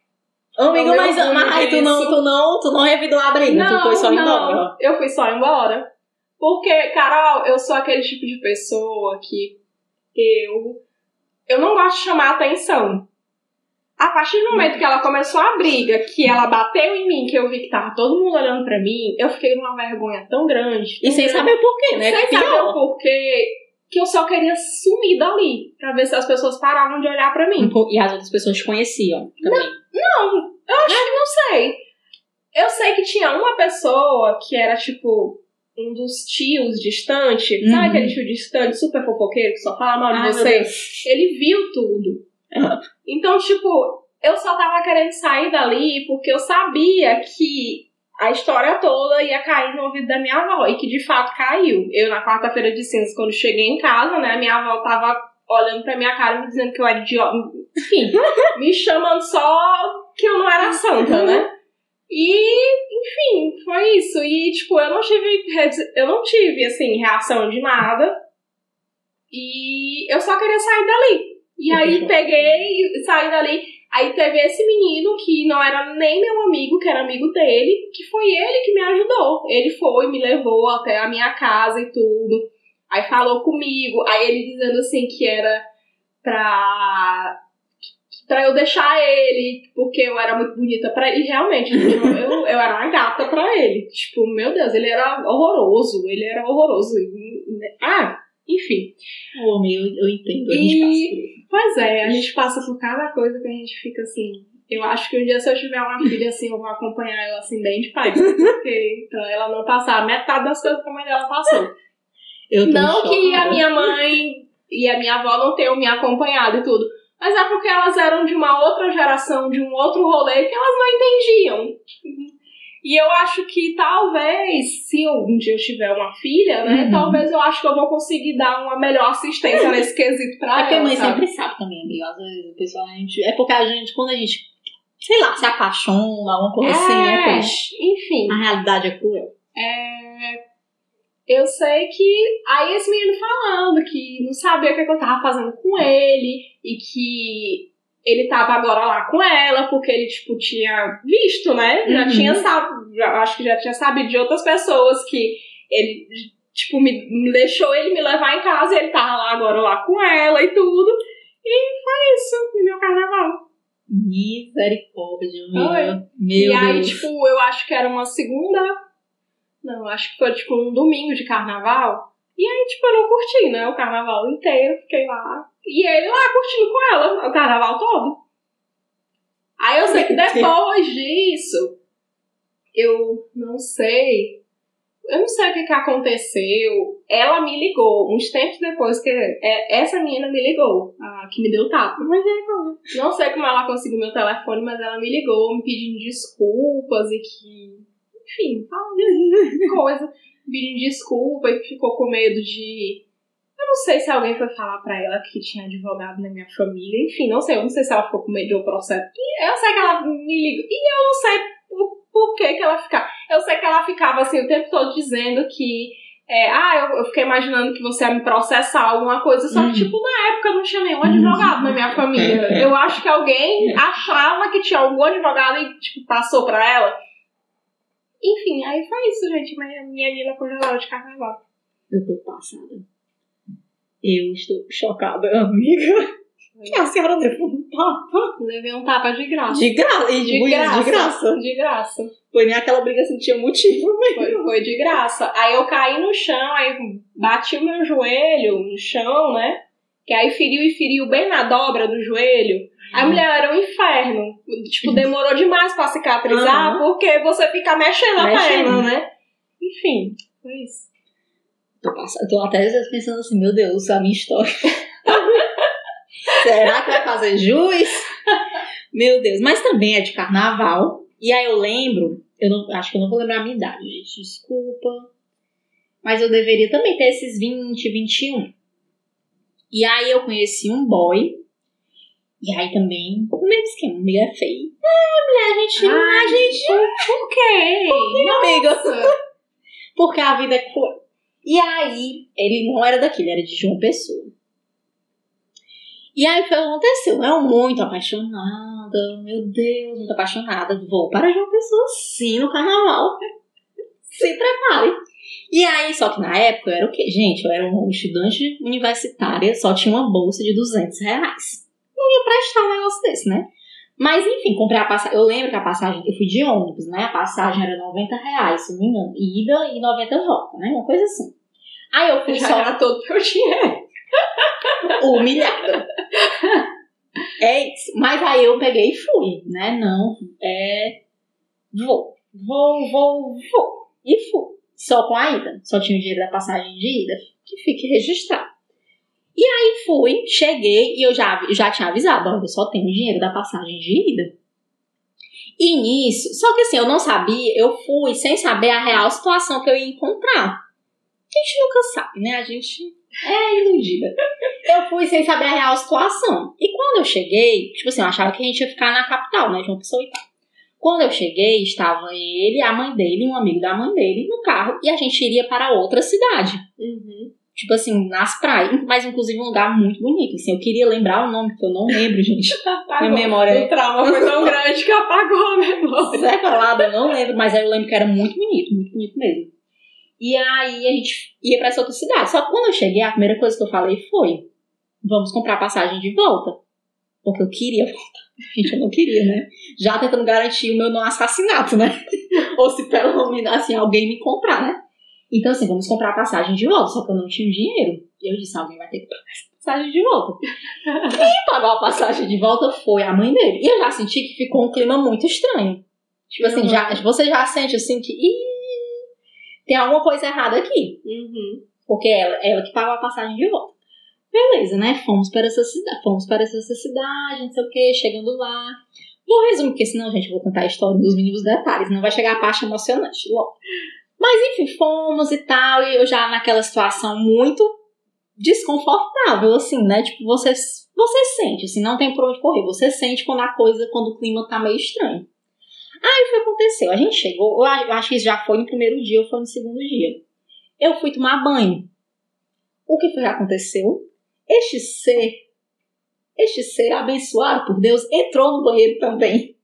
Amigo, mas, mas tu não, tu não, tu não revidou a briga, tu foi só embora. Eu fui só embora. Porque, Carol, eu sou aquele tipo de pessoa que eu. Eu não gosto de chamar atenção. A partir do momento que ela começou a briga, que ela bateu em mim, que eu vi que tava todo mundo olhando pra mim, eu fiquei numa vergonha tão grande. E sem saber o porquê, né? Sem saber o porquê, que eu só queria sumir dali, pra ver se as pessoas paravam de olhar pra mim. E as outras pessoas te conheciam também. Não, eu acho que não sei. Eu sei que tinha uma pessoa que era tipo um dos tios distante, sabe Uhum. aquele tio distante super fofoqueiro que só fala mal de Ai, você? Ele viu tudo. Ah. Então, tipo, eu só tava querendo sair dali porque eu sabia que a história toda ia cair no ouvido da minha avó. E que de fato caiu. Eu, na quarta-feira de cinzas, quando cheguei em casa, né, minha avó tava olhando pra minha cara e me dizendo que eu era idiota. Enfim, (laughs) me chamando só que eu não era santa, né? E, enfim, foi isso. E, tipo, eu não tive, eu não tive, assim, reação de nada. E eu só queria sair dali. E aí peguei e saí dali. Aí teve esse menino que não era nem meu amigo, que era amigo dele, que foi ele que me ajudou. Ele foi, me levou até a minha casa e tudo. Aí falou comigo. Aí ele dizendo assim que era pra pra eu deixar ele, porque eu era muito bonita pra ele. E realmente, eu, eu, eu era uma gata pra ele. Tipo, meu Deus, ele era horroroso. Ele era horroroso. E, Ah, enfim. Ô, meu, eu entendo. A gente isso. Pois é, a gente passa por cada coisa que a gente fica assim. Eu acho que um dia, se eu tiver uma filha assim, eu vou acompanhar ela assim bem de perto. Porque pra ela não passar metade das coisas que a mãe dela passou. Eu Não que a minha mãe e a minha avó não tenham me acompanhado e tudo. Mas é porque elas eram de uma outra geração, de um outro rolê que elas não entendiam. E eu acho que talvez, se eu- um dia eu tiver uma filha, né? Uhum. Talvez eu acho que eu vou conseguir dar uma melhor assistência nesse (laughs) quesito pra É porque a ela. mãe sabe? sempre sabe também, amigo. Às vezes o pessoal, a gente. É porque a gente, quando a gente, sei lá, se apaixona, alguma coisa assim, é É, peixe. enfim. A realidade é cruel. É, eu sei que. Aí esse menino falando que não sabia o que, que eu tava fazendo com ele e que ele tava agora lá com ela porque ele, tipo, tinha visto, né? Já Uhum. tinha sabido. Acho que já tinha sabido de outras pessoas que ele, tipo, me, me deixou ele me levar em casa e ele tava lá agora lá com ela e tudo. E foi isso, no meu carnaval. Misericórdia, meu, meu e aí, Deus. tipo, eu acho que era uma segunda. Não, acho que foi tipo um domingo de carnaval. E aí, tipo, eu não curti, né? O carnaval inteiro, fiquei lá. E ele lá curtindo com ela o carnaval todo. Aí eu sei que depois disso, eu não sei. Eu não sei o que, que aconteceu. Ela me ligou, uns tempos depois que é, essa menina me ligou, a que me deu tapa. Mas é, não sei como ela conseguiu meu telefone, mas ela me ligou, me pedindo desculpas e que. Enfim, falando (laughs) coisa. Pedindo desculpa e ficou com medo de. Eu não sei se alguém foi falar pra ela que tinha advogado na minha família. Enfim, não sei. Eu não sei se ela ficou com medo de um processo. E eu sei que ela me ligou. E eu não sei por, por que, que ela ficava. Eu sei que ela ficava assim o tempo todo dizendo que. é, ah, eu, eu fiquei imaginando que você ia me processar alguma coisa. Só que, Uhum. tipo, na época não tinha nenhum advogado na minha família. (laughs) Eu acho que alguém achava que tinha algum advogado e, tipo, passou pra ela. Enfim, aí foi isso, gente. Minha, minha vida congelada de carnaval. Eu tô passada. Eu estou chocada, amiga. Que a senhora levou um tapa. Levei um tapa de graça. De graça. E de, De graça. de graça. De graça. Foi nem aquela briga assim tinha motivo (laughs) mesmo. Foi, foi de graça. Aí eu caí no chão, aí bati o meu joelho no chão, né? Que aí feriu e feriu bem na dobra do joelho. A mulher era um inferno. Tipo, (laughs) demorou demais pra cicatrizar, Aham. porque você fica mexendo a Mexendo. perna, né? Enfim, foi isso. Tô, passada, tô até às vezes pensando assim, meu Deus, a minha história. (laughs) Será que vai fazer jus? Meu Deus, mas também é de carnaval. E aí eu lembro, eu não, acho que eu não vou lembrar a minha idade, gente, desculpa. Mas eu deveria também ter esses 20, 21. E aí eu conheci um boy. E aí também, o mesmo esquema, amiga é feio. É, mulher, a gente. Ai, a gente. Por quê? amiga. (laughs) Porque a vida é cruel. E aí, ele não era daqui, ele era de João Pessoa. E aí o que aconteceu. Eu muito apaixonada, meu Deus, muito apaixonada. Vou para João Pessoa sim no carnaval. Se prepare. E aí, só que na época eu era o quê? Gente, eu era uma estudante universitária, só tinha uma bolsa de 200 reais. Não ia prestar um negócio desse, né? Mas enfim, comprei a passagem. Eu lembro que a passagem, eu fui de ônibus, né? A passagem era 90 reais, se não me engano. Ida e 90 volta, né? Uma coisa assim. Aí eu fui Já só era todo meu dinheiro. (laughs) humilhada. É isso. Mas aí eu peguei e fui, né? Não, é. Vou, vou, vou, vou. E fui. Só com a ida. Só tinha o dinheiro da passagem de ida. Que fique registrado. E aí fui, cheguei e eu já, já tinha avisado: olha, eu só tenho dinheiro da passagem de ida. E nisso, só que assim, eu não sabia, eu fui sem saber a real situação que eu ia encontrar. A gente nunca sabe, né? A gente é iludida. Eu fui sem saber a real situação. E quando eu cheguei, tipo assim, eu achava que a gente ia ficar na capital, né? De uma pessoa e tal. Quando eu cheguei, estava ele, a mãe dele, um amigo da mãe dele no carro, e a gente iria para outra cidade. Uhum. Tipo assim, nas praias, mas inclusive um lugar muito bonito. Assim, eu queria lembrar o nome, que eu não lembro, gente. (laughs) Minha memória é O trauma foi tão grande que apagou a memória. separada, eu não lembro, mas aí eu lembro que era muito bonito, muito bonito mesmo. E aí a gente ia pra essa outra cidade. Só que quando eu cheguei, a primeira coisa que eu falei foi: vamos comprar passagem de volta. Porque eu queria voltar. (laughs) Gente, eu não queria, né? Já tentando garantir o meu não assassinato, né? (laughs) Ou se pelo menos assim, alguém me comprar, né? Então, assim, vamos comprar a passagem de volta. Só que eu não tinha dinheiro. Eu disse: alguém vai ter que pagar essa passagem de volta. (laughs) Quem pagou a passagem de volta foi a mãe dele. E eu já senti que ficou um clima muito estranho. Tipo assim, Uhum. já, você já sente assim que. Ih, tem alguma coisa errada aqui. Uhum. Porque ela, ela que pagou a passagem de volta. Beleza, né? Fomos para essa cidade, fomos para essa cidade, não sei o que, chegando lá. Vou resumir, porque senão, gente, eu vou contar a história dos mínimos detalhes, não vai chegar a parte emocionante logo. Mas enfim, fomos e tal, e eu já naquela situação muito desconfortável, assim, né? Tipo, você, você sente, assim, não tem por onde correr. Você sente quando a coisa, quando o clima tá meio estranho. Aí o que aconteceu? A gente chegou, eu acho que isso já foi no primeiro dia ou foi no segundo dia. Eu fui tomar banho. O que foi que aconteceu? Este ser, este ser abençoado por Deus, entrou no banheiro também.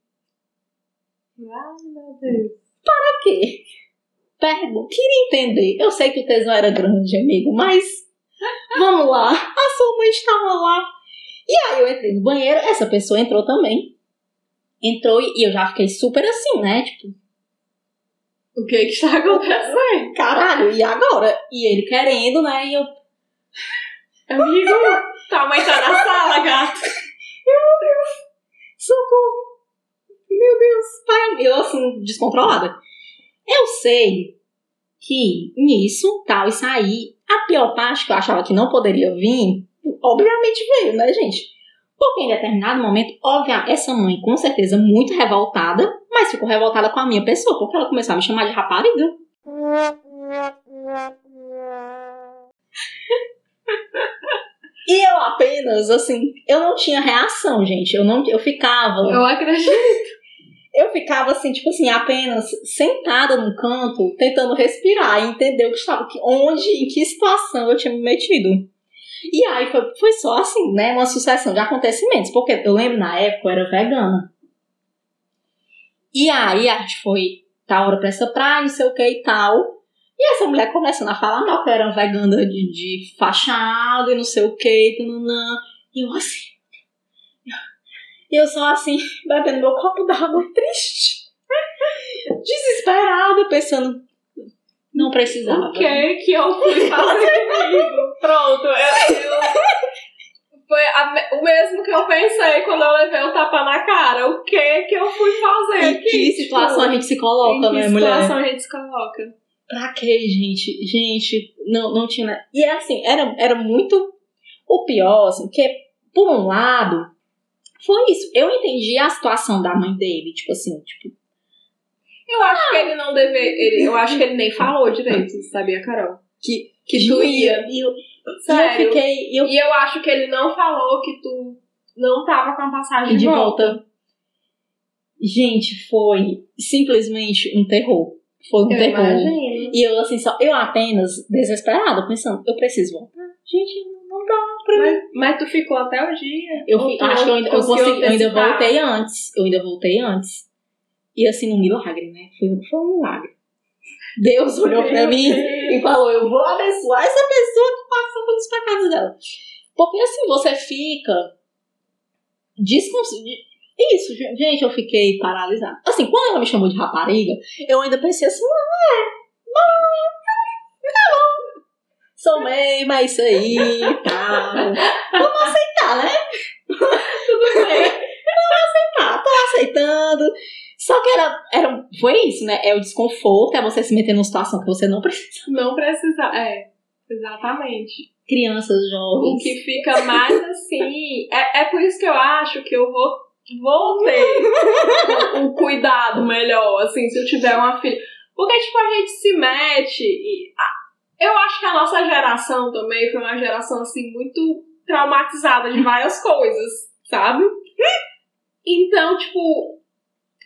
Ai, meu Deus. Por quê? Pergunta. Queria entender. Eu sei que o tesão era grande, amigo, mas vamos lá. A sua mãe estava lá. E aí eu entrei no banheiro, essa pessoa entrou também. Entrou e eu já fiquei super assim, né? Tipo, O que que está acontecendo? caralho, e agora? E ele querendo, né? E eu, Amigo, tua mãe tá na sala, gato. socorro. Meu Deus, pai. Eu assim, descontrolada. Eu sei que nisso, tal, e saí. A pior parte que eu achava que não poderia vir, obviamente veio, né, gente? Porque em determinado momento, obviamente, essa mãe, com certeza, muito revoltada, mas ficou revoltada com a minha pessoa, porque ela começou a me chamar de rapariga. E eu apenas, assim, eu não tinha reação, gente. Eu não, eu ficava. Eu acredito. Eu ficava assim, tipo assim, apenas sentada num canto, tentando respirar e entender o que estava, que- onde, em que situação eu tinha me metido. E aí foi, foi só assim, né? Uma sucessão de acontecimentos. Porque eu lembro na época eu era vegana. E aí a gente foi tá hora pra essa praia, não sei o que e tal. E essa mulher começando a falar mal, que era uma vegana de, de fachada e não sei o que. E eu assim. E eu só assim, (laughs) bebendo meu copo d'água, (laughs) triste. Desesperada, pensando, não precisava. O que que eu fui fazer (laughs) comigo? Pronto, eu, eu- foi a o mesmo que eu pensei quando eu levei o tapa na cara. O que que eu fui fazer Em que situação a Tipo, gente se em coloca, que né, mulher? situação a gente se coloca? Pra quê, gente? Gente, não, não tinha. nada. E é assim, era, era muito. O pior, assim, porque, por um lado, foi isso. Eu entendi a situação da mãe dele, tipo assim, tipo, Eu acho que ele não deve. Ele, eu acho que ele nem falou direito, sabia, Carol? que, Que tu ia. E eu, e eu Sério. fiquei. Eu E eu acho que ele não falou que tu não tava com a passagem de de, volta. Gente, foi simplesmente um terror. Foi um Eu terror. imagino. E eu, assim, só. Eu apenas desesperada, pensando, eu preciso voltar. Gente, não pra mim. Mas, mas tu ficou até o dia? Eu acho que eu ainda, eu consegui- eu ainda voltei antes. Eu ainda voltei antes. E assim, um milagre, né? Foi, foi um milagre. Deus olhou pra Meu mim Deus. e falou: Eu vou abençoar essa pessoa que passou pelos pecados dela. Porque assim, você fica. Descons... Isso, gen- gente, eu fiquei paralisada. Assim, quando ela me chamou de rapariga, eu ainda pensei assim: Não, é. Não, tá bom. Sou mesmo, é isso aí e tal. Vamos aceitar, né? Tudo bem. (laughs) tá, tô aceitando. Só que era, era. Foi isso, né? É o desconforto, é você se meter numa situação que você não precisa. Não precisa. É, exatamente. Crianças O jovens. que fica mais assim. É, é por isso que eu acho que eu vou, vou ter o, o cuidado melhor, assim, se eu tiver uma filha. Porque, tipo, a gente se mete e. eu acho que a nossa geração também foi uma geração, assim, muito traumatizada de várias (laughs) coisas, sabe? Então, tipo,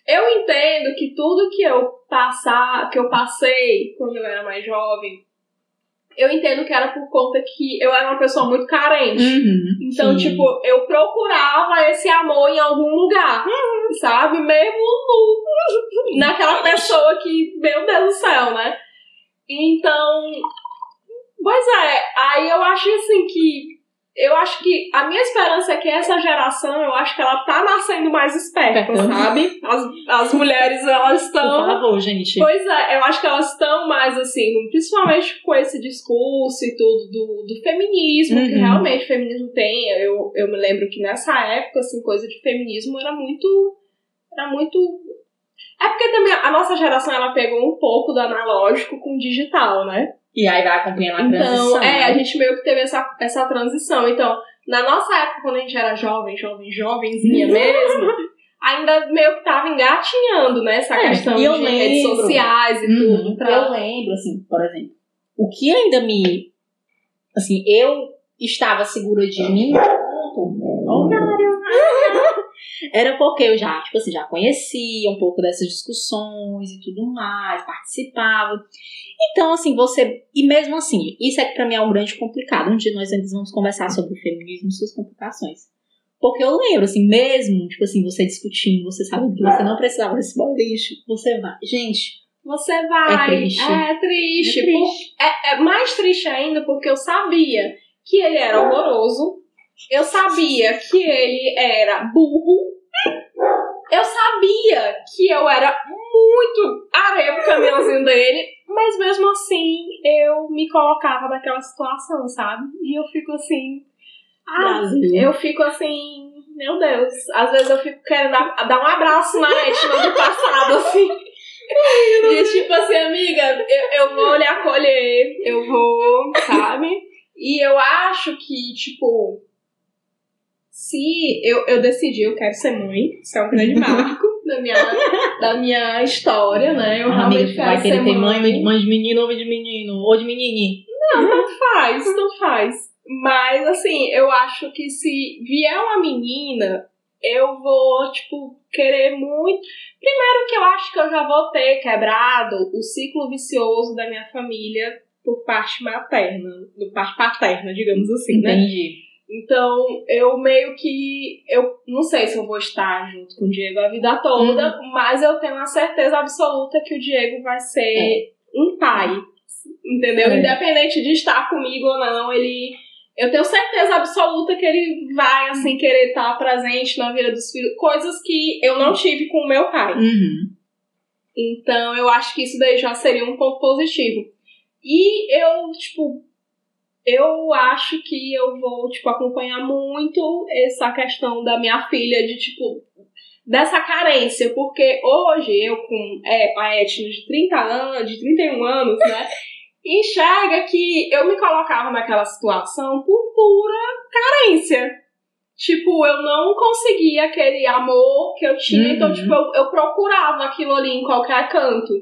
eu entendo que tudo que eu passar, que eu passei quando eu era mais jovem, eu entendo que era por conta que eu era uma pessoa muito carente. Uhum, Então, sim. tipo, eu procurava esse amor em algum lugar, sabe? Mesmo no, naquela pessoa que, meu Deus do céu, né? Então, pois é, aí eu acho assim que. Eu acho que a minha esperança é que essa geração, eu acho que ela tá nascendo mais esperta, Uhum. sabe? As, as mulheres, elas Por estão. favor, gente. Pois é, eu acho que elas estão mais assim, principalmente com esse discurso e tudo do, do feminismo, que Uhum. realmente o feminismo tem. Eu, eu me lembro que nessa época, assim, coisa de feminismo era muito. Era muito. É porque também a nossa geração ela pegou um pouco do analógico com o digital, né? E aí vai acompanhando a Então, transição. é, né? a gente meio que teve essa, essa transição. Então, na nossa época, quando a gente era jovem, jovem, jovenzinha Uhum. mesmo, ainda meio que tava engatinhando, né? Essa É, questão de eu redes lembro. sociais e Uhum. tudo. Pra... Eu lembro, assim, por exemplo, o que ainda me. Assim, eu estava segura de mim. (laughs) Era porque eu já, tipo assim, já conhecia um pouco dessas discussões e tudo mais, participava. Então, assim, você. E mesmo assim, isso é que pra mim é um grande complicado. Um dia nós ainda vamos conversar sobre o feminismo e suas complicações. Porque eu lembro, assim, mesmo, tipo assim, você discutindo, você sabendo que você não precisava desse boy lixo, você vai. Gente, Você vai. É triste. É triste. É triste. Por- É, é mais triste ainda porque eu sabia que ele era horroroso. Eu sabia que ele era burro. Eu sabia que eu era muito areia pro caminhãozinho dele. Mas mesmo assim, eu me colocava naquela situação, sabe? E eu fico assim. Ah, Brasil. eu fico assim, meu Deus. Às vezes eu fico querendo dar, dar um abraço na Etna do passado, assim. De tipo assim, amiga, eu, eu vou lhe acolher, eu vou, sabe? E eu acho que, tipo, se eu, eu decidi, eu quero ser mãe, isso é um grande (laughs) marco da minha, da minha história, né? Eu Ah, realmente quero vai ser querer ter mãe. mãe, mãe de menino ou de menino, ou de menininho. Não, tanto faz, tanto faz. Mas, assim, eu acho que se vier uma menina, eu vou, tipo, querer muito. Primeiro que eu acho que eu já vou ter quebrado o ciclo vicioso da minha família por parte materna, por parte paterna, digamos assim, né? Entendi. Então, eu meio que. Eu não sei se eu vou estar junto com o Diego a vida toda, Uhum. mas eu tenho a certeza absoluta que o Diego vai ser um pai. Entendeu? É. Independente de estar comigo ou não, ele. Eu tenho certeza absoluta que ele vai, assim, querer estar presente na vida dos filhos. Coisas que eu não tive com o meu pai. Uhum. Então, eu acho que isso daí já seria um ponto positivo. E eu, tipo, eu acho que eu vou, tipo, acompanhar muito essa questão da minha filha, de, tipo, dessa carência. Porque hoje, eu com é, a etnia de 30 anos, de 31 anos, né, (laughs) enxerga que eu me colocava naquela situação por pura carência. Tipo, eu não conseguia aquele amor que eu tinha, então, Uhum. tipo, eu, eu procurava aquilo ali em qualquer canto.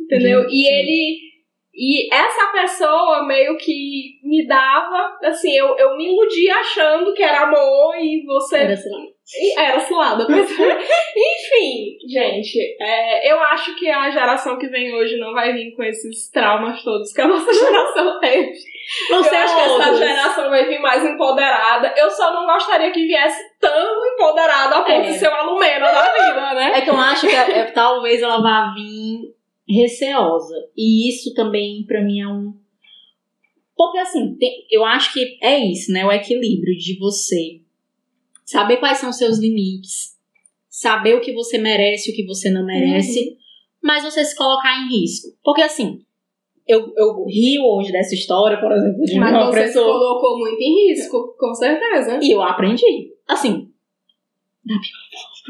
Entendeu? Gente, E sim. ele. E essa pessoa meio que me dava, assim, eu, eu me iludia achando que era amor e você Era, e Era cilada. mas- (laughs) Enfim, gente, é, eu acho que a geração que vem hoje não vai vir com esses traumas todos que a nossa (laughs) geração teve. Você eu acho que essa geração vai vir mais empoderada. Eu só não gostaria que viesse tão empoderada a ponto É. de ser uma lumena da vida, né? É que eu acho que é- talvez ela vá vir receosa. E isso também, pra mim, é um. Porque, assim, tem- eu acho que é isso, né? O equilíbrio de você saber quais são os seus limites, saber o que você merece e o que você não merece, mas você se colocar em risco. Porque, assim, eu, eu rio hoje dessa história, por exemplo, de Mas uma você se pessoa. colocou muito em risco, com certeza. E eu aprendi. Assim,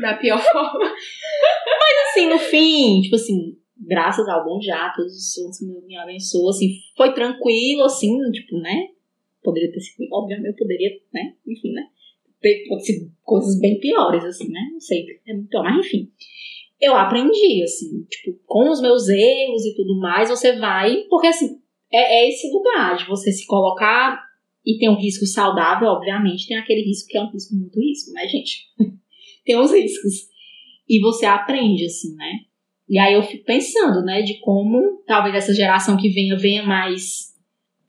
Da pior forma. (laughs) assim, no fim, tipo assim, graças ao bom já, todos os santos me, abençoam, assim, foi tranquilo, assim, tipo, né? Poderia ter sido, obviamente, eu poderia, né? Enfim, né? Ter ser coisas bem piores, assim, né? Não sei, é muito pior, mas enfim. Eu aprendi, assim, tipo, com os meus erros e tudo mais, você vai, porque assim, é, é esse lugar de você se colocar e tem um risco saudável, obviamente, tem aquele risco que é um risco muito risco, né, gente? (laughs) tem uns riscos. E você aprende, assim, né? E aí eu fico pensando, né, de como talvez essa geração que venha venha mais,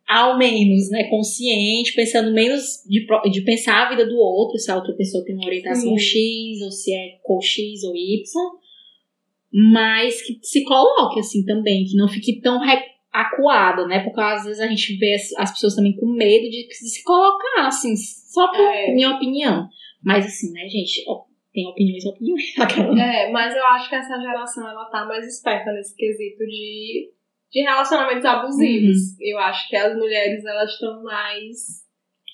ao menos, né, consciente, pensando menos de, de pensar a vida do outro, se a outra pessoa tem uma orientação. X, ou se é com X ou Y, mas que se coloque, assim, também, que não fique tão acuada, né, porque às vezes a gente vê as, as pessoas também com medo de se colocar, assim, só por É. minha opinião. Mas assim, né, gente, ó, tem opiniões e opiniões. (laughs) Aquela- É, mas eu acho que essa geração ela tá mais esperta nesse quesito de, de relacionamentos abusivos. Eu acho que as mulheres elas estão mais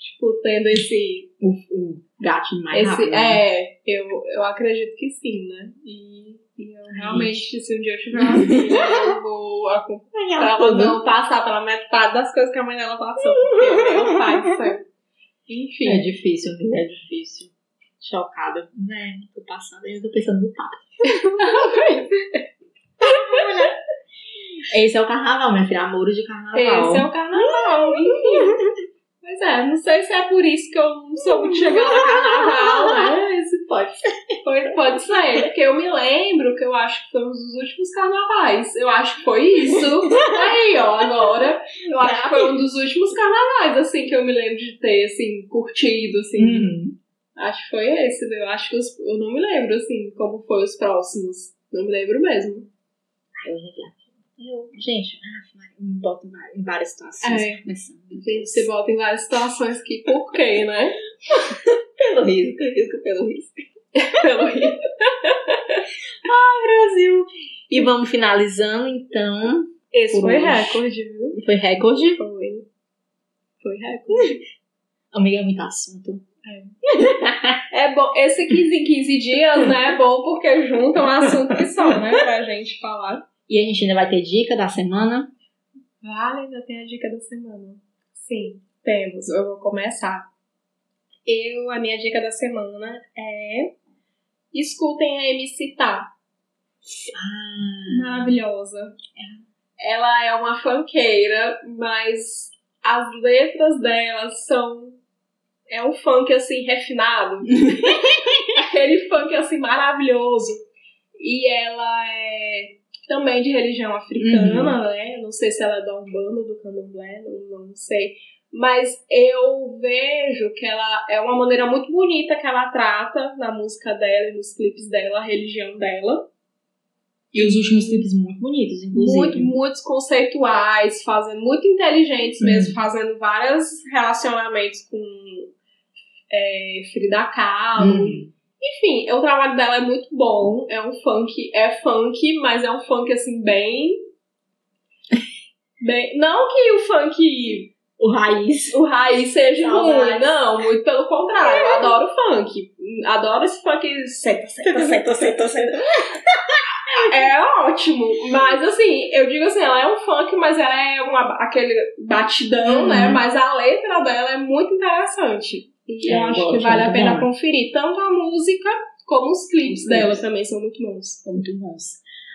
tipo tendo esse o, o gato mais esse rápido. né? é, eu, eu acredito que sim, né? E, e eu realmente se um dia eu tiver uma filha, eu vou acompanhar Ela ela não passar pela metade das coisas que a mãe dela passou, porque meu pai do céu. Enfim. É difícil, é difícil. Chocada. Né, tô passando, ainda tô pensando no papo. Esse é o carnaval, minha filha. Amores de carnaval. Esse é o carnaval, enfim. Pois é, não sei se é por isso que eu não soube muito chegar no carnaval, né? Pode ser. pode, pode ser, porque eu me lembro que eu acho que foi um dos últimos carnavais. Eu acho que foi isso. Aí, ó, agora. Eu acho que foi um dos últimos carnavais, assim, que eu me lembro de ter, assim, curtido, assim. Uhum. Acho que foi esse, né? Eu acho que os, eu não me lembro, assim, como foi os próximos. Não me lembro mesmo. Ai, eu. Eu, gente, ah, me boto em várias- situações. É. Gente, se bota em várias situações que por quê, né? (laughs) Pelo risco, risco pelo risco. Pelo rir. (laughs) Brasil. E vamos finalizando, então. Esse foi hoje. recorde, viu? Foi recorde. Foi. Foi recorde. Amiga, muito assunto. É bom, esse 15 em 15 dias, né? É bom porque junta um assunto que só, né? Pra gente falar. E a gente ainda vai ter dica da semana. Vale, ainda tem a dica da semana. Sim, temos. Eu vou começar. Eu, a minha dica da semana é escutem a MC Tá. Ah, Maravilhosa. Ela é uma funkeira, mas as letras dela são. É um funk assim refinado. (laughs) Aquele funk assim maravilhoso. E ela é também de religião africana, né? Não sei se ela é da Umbanda ou do Candomblé, não, não sei. Mas eu vejo que ela é uma maneira muito bonita que ela trata na música dela e nos clipes dela, a religião dela. E os últimos clipes muito bonitos, inclusive. Muito, muitos conceituais, fazendo muito inteligentes mesmo, Uhum. fazendo vários relacionamentos com é, Frida Kahlo. Hum. Enfim, o trabalho dela é muito bom. É um funk, é funk, mas é um funk assim bem. (laughs) bem não que o funk, O raiz. o raiz seja Saudades. ruim, não, muito pelo contrário. Eu adoro funk. Adoro esse funk seta, seta, seta, seta, seta. (laughs) É ótimo, mas assim, eu digo assim, ela é um funk, mas ela é uma, aquele batidão, Uhum. né? Mas a letra dela é muito interessante. E É, eu eu acho que vale a muito pena bom. conferir. Tanto a música como os clipes dela também são muito bons. São muito bons.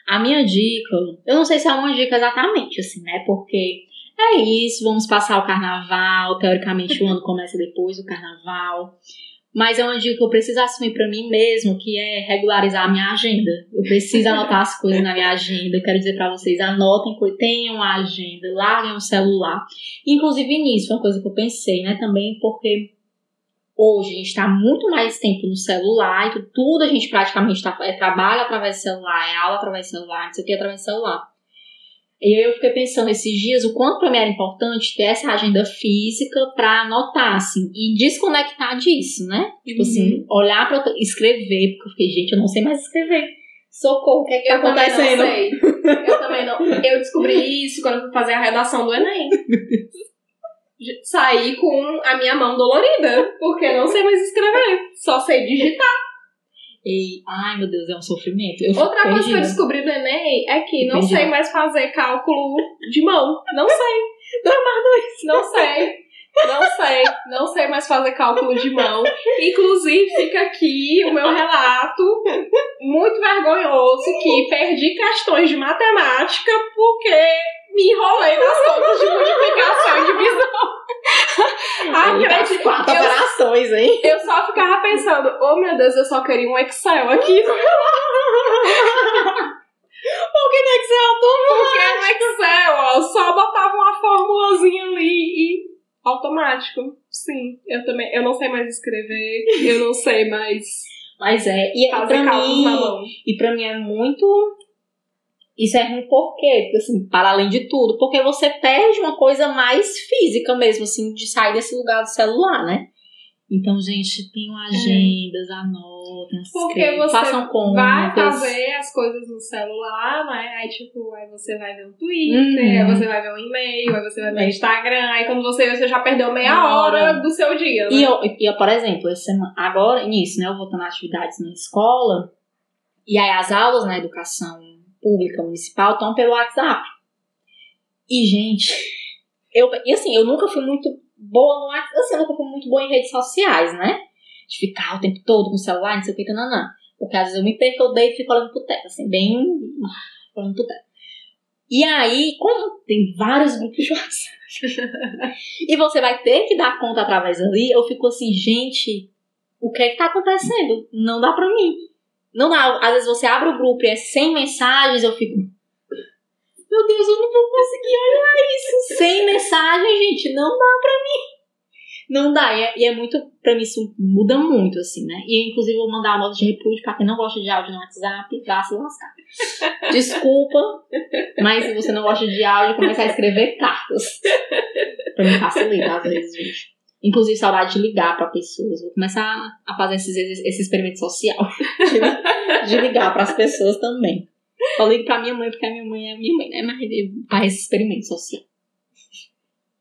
A minha dica, eu não sei se é uma dica exatamente, assim, né? Porque é isso, vamos passar o carnaval. Teoricamente, o ano (laughs) começa depois do carnaval. Mas é uma dica que eu preciso assumir pra mim mesmo, que é regularizar a minha agenda. Eu preciso anotar as coisas na minha agenda. Eu quero dizer pra vocês, anotem, tenham a agenda, larguem o celular. Inclusive nisso, foi uma coisa que eu pensei, né, também, porque hoje a gente tá muito mais tempo no celular, então tudo a gente praticamente tá, é trabalho através do celular, é aula através do celular, não sei o que através do celular. E aí eu fiquei pensando esses dias o quanto pra mim era importante ter essa agenda física pra anotar, assim, e desconectar disso, né? Tipo Uhum. assim, olhar pra outra- escrever, porque eu fiquei, gente, eu não sei mais escrever. Socorro, o que é que tá Eu também acontecendo? não sei. Eu também não. Eu descobri isso quando eu fui fazer a redação do Enem. (laughs) Saí com a minha mão dolorida, porque não sei mais escrever. Só sei digitar. E, ai, meu Deus, é um sofrimento. Eu Outra coisa que eu descobri do Enem é que não Perdida. sei mais fazer cálculo de mão. Não sei. (laughs) Não sei. Não sei. Não sei mais fazer cálculo de mão. Inclusive, fica aqui o meu relato muito vergonhoso que perdi questões de matemática porque me enrolei nas contas de multiplicação e divisão. Acredito. quatro Eu, operações, hein? eu só ficava pensando, oh meu Deus, eu só queria um Excel aqui Por que não é que você Porque no Excel, ó, só botava uma formulazinha ali e automático. Sim, eu também. Eu não sei mais escrever, eu não sei mais Mas é, e, pra cálculos mim, e pra mim é muito. Isso é ruim por quê? Porque, assim, para além de tudo, porque você perde uma coisa mais física mesmo, assim, de sair desse lugar do celular, né? Então, gente, tenham agendas, anotem, Porque você façam contas. Vai fazer as coisas no celular, né? Aí, tipo, aí você vai ver um Twitter, Uhum. aí você vai ver um e-mail, aí você vai ver o Instagram, aí quando você vê, você já perdeu meia Uma hora hora. do seu dia, né? E, eu, e eu, por exemplo, essa semana, agora, nisso, né? Eu voltando a atividades na escola, e aí as aulas na educação pública municipal estão pelo WhatsApp. E, gente, (laughs) eu, e assim, eu nunca fui muito boa no WhatsApp, assim, eu nunca fui muito boa em redes sociais, né? De ficar o tempo todo com o celular, não sei o que. Porque às vezes eu me perco, eu deito e fico olhando pro teto, assim, bem. (laughs) olhando pro teto. E aí, como tem vários grupos de WhatsApp, (laughs) e você vai ter que dar conta através ali, eu fico assim, gente, o que é que tá acontecendo? Não dá pra mim. Não dá. Às vezes você abre o grupo e é sem mensagens, eu fico. Meu Deus, eu não vou conseguir olhar isso. Sem mensagem, gente, não dá pra mim. Não dá. E é, e é muito. Pra mim, isso muda muito, assim, né? E inclusive eu vou mandar uma nota de repúdio pra quem não gosta de áudio no WhatsApp, vá se lascar. Desculpa, mas se você não gosta de áudio, começa a escrever cartas. Pra mim facilita, às vezes, gente. Inclusive, saudade de ligar pra pessoas. Vou começar a fazer esses, esse experimento social. De, (laughs) de ligar pras pessoas também. Só ligo pra minha mãe, porque a minha mãe é minha mãe, né? Mas faz esse experimento social.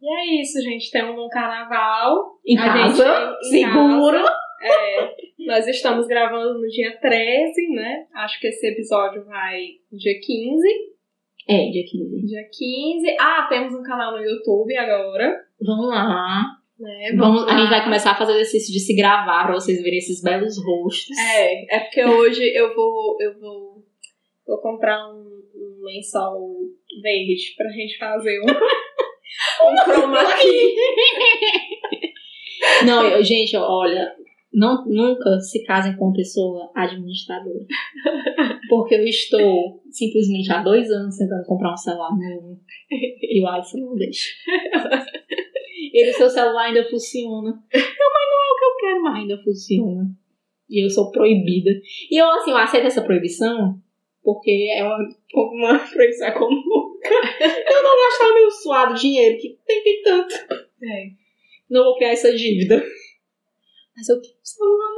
E é isso, gente. Temos um carnaval. Em A casa, gente- em seguro. É, nós estamos gravando no dia 13, né? Acho que esse episódio vai dia 15. É, dia 15. Dia 15. Ah, temos um canal no YouTube agora. Vamos lá. Né? Vamos, a gente vai começar a fazer exercício de se gravar pra vocês verem esses belos rostos. É, é porque hoje eu vou. Eu vou, vou comprar um, um lençol verde pra gente fazer um, (laughs) um chroma key. (laughs) Não, eu- gente, olha, não, nunca se casem com pessoa administradora. Porque eu estou simplesmente há dois anos tentando comprar um celular novo e o Alisson não deixa. Ele, seu celular ainda funciona. Eu, mas não é o que eu quero, mas ainda funciona. E eu sou proibida. E eu, assim, eu aceito essa proibição porque é uma, uma proibição econômica. Eu não gastar meu suado dinheiro, que tem, tem tanto. É. Não vou criar essa dívida. Mas eu quero celular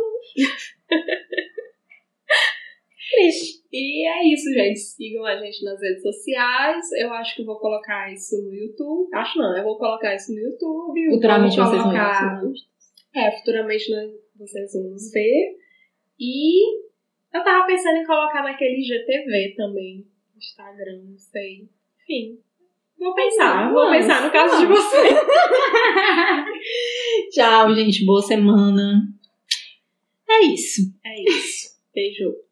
Triste. E é isso, gente. Sigam a gente nas redes sociais. Eu acho que vou colocar isso no YouTube. Acho não, eu vou colocar isso no YouTube. Futuramente Vou vocês vão colocar... ver. É, futuramente nós, vocês vão nos ver. E eu tava pensando em colocar naquele GTV também. Instagram, não sei. Enfim. Vou pensar, vou pensar no caso de vocês. (laughs) Tchau, gente. Boa semana. É isso. É isso. Beijo.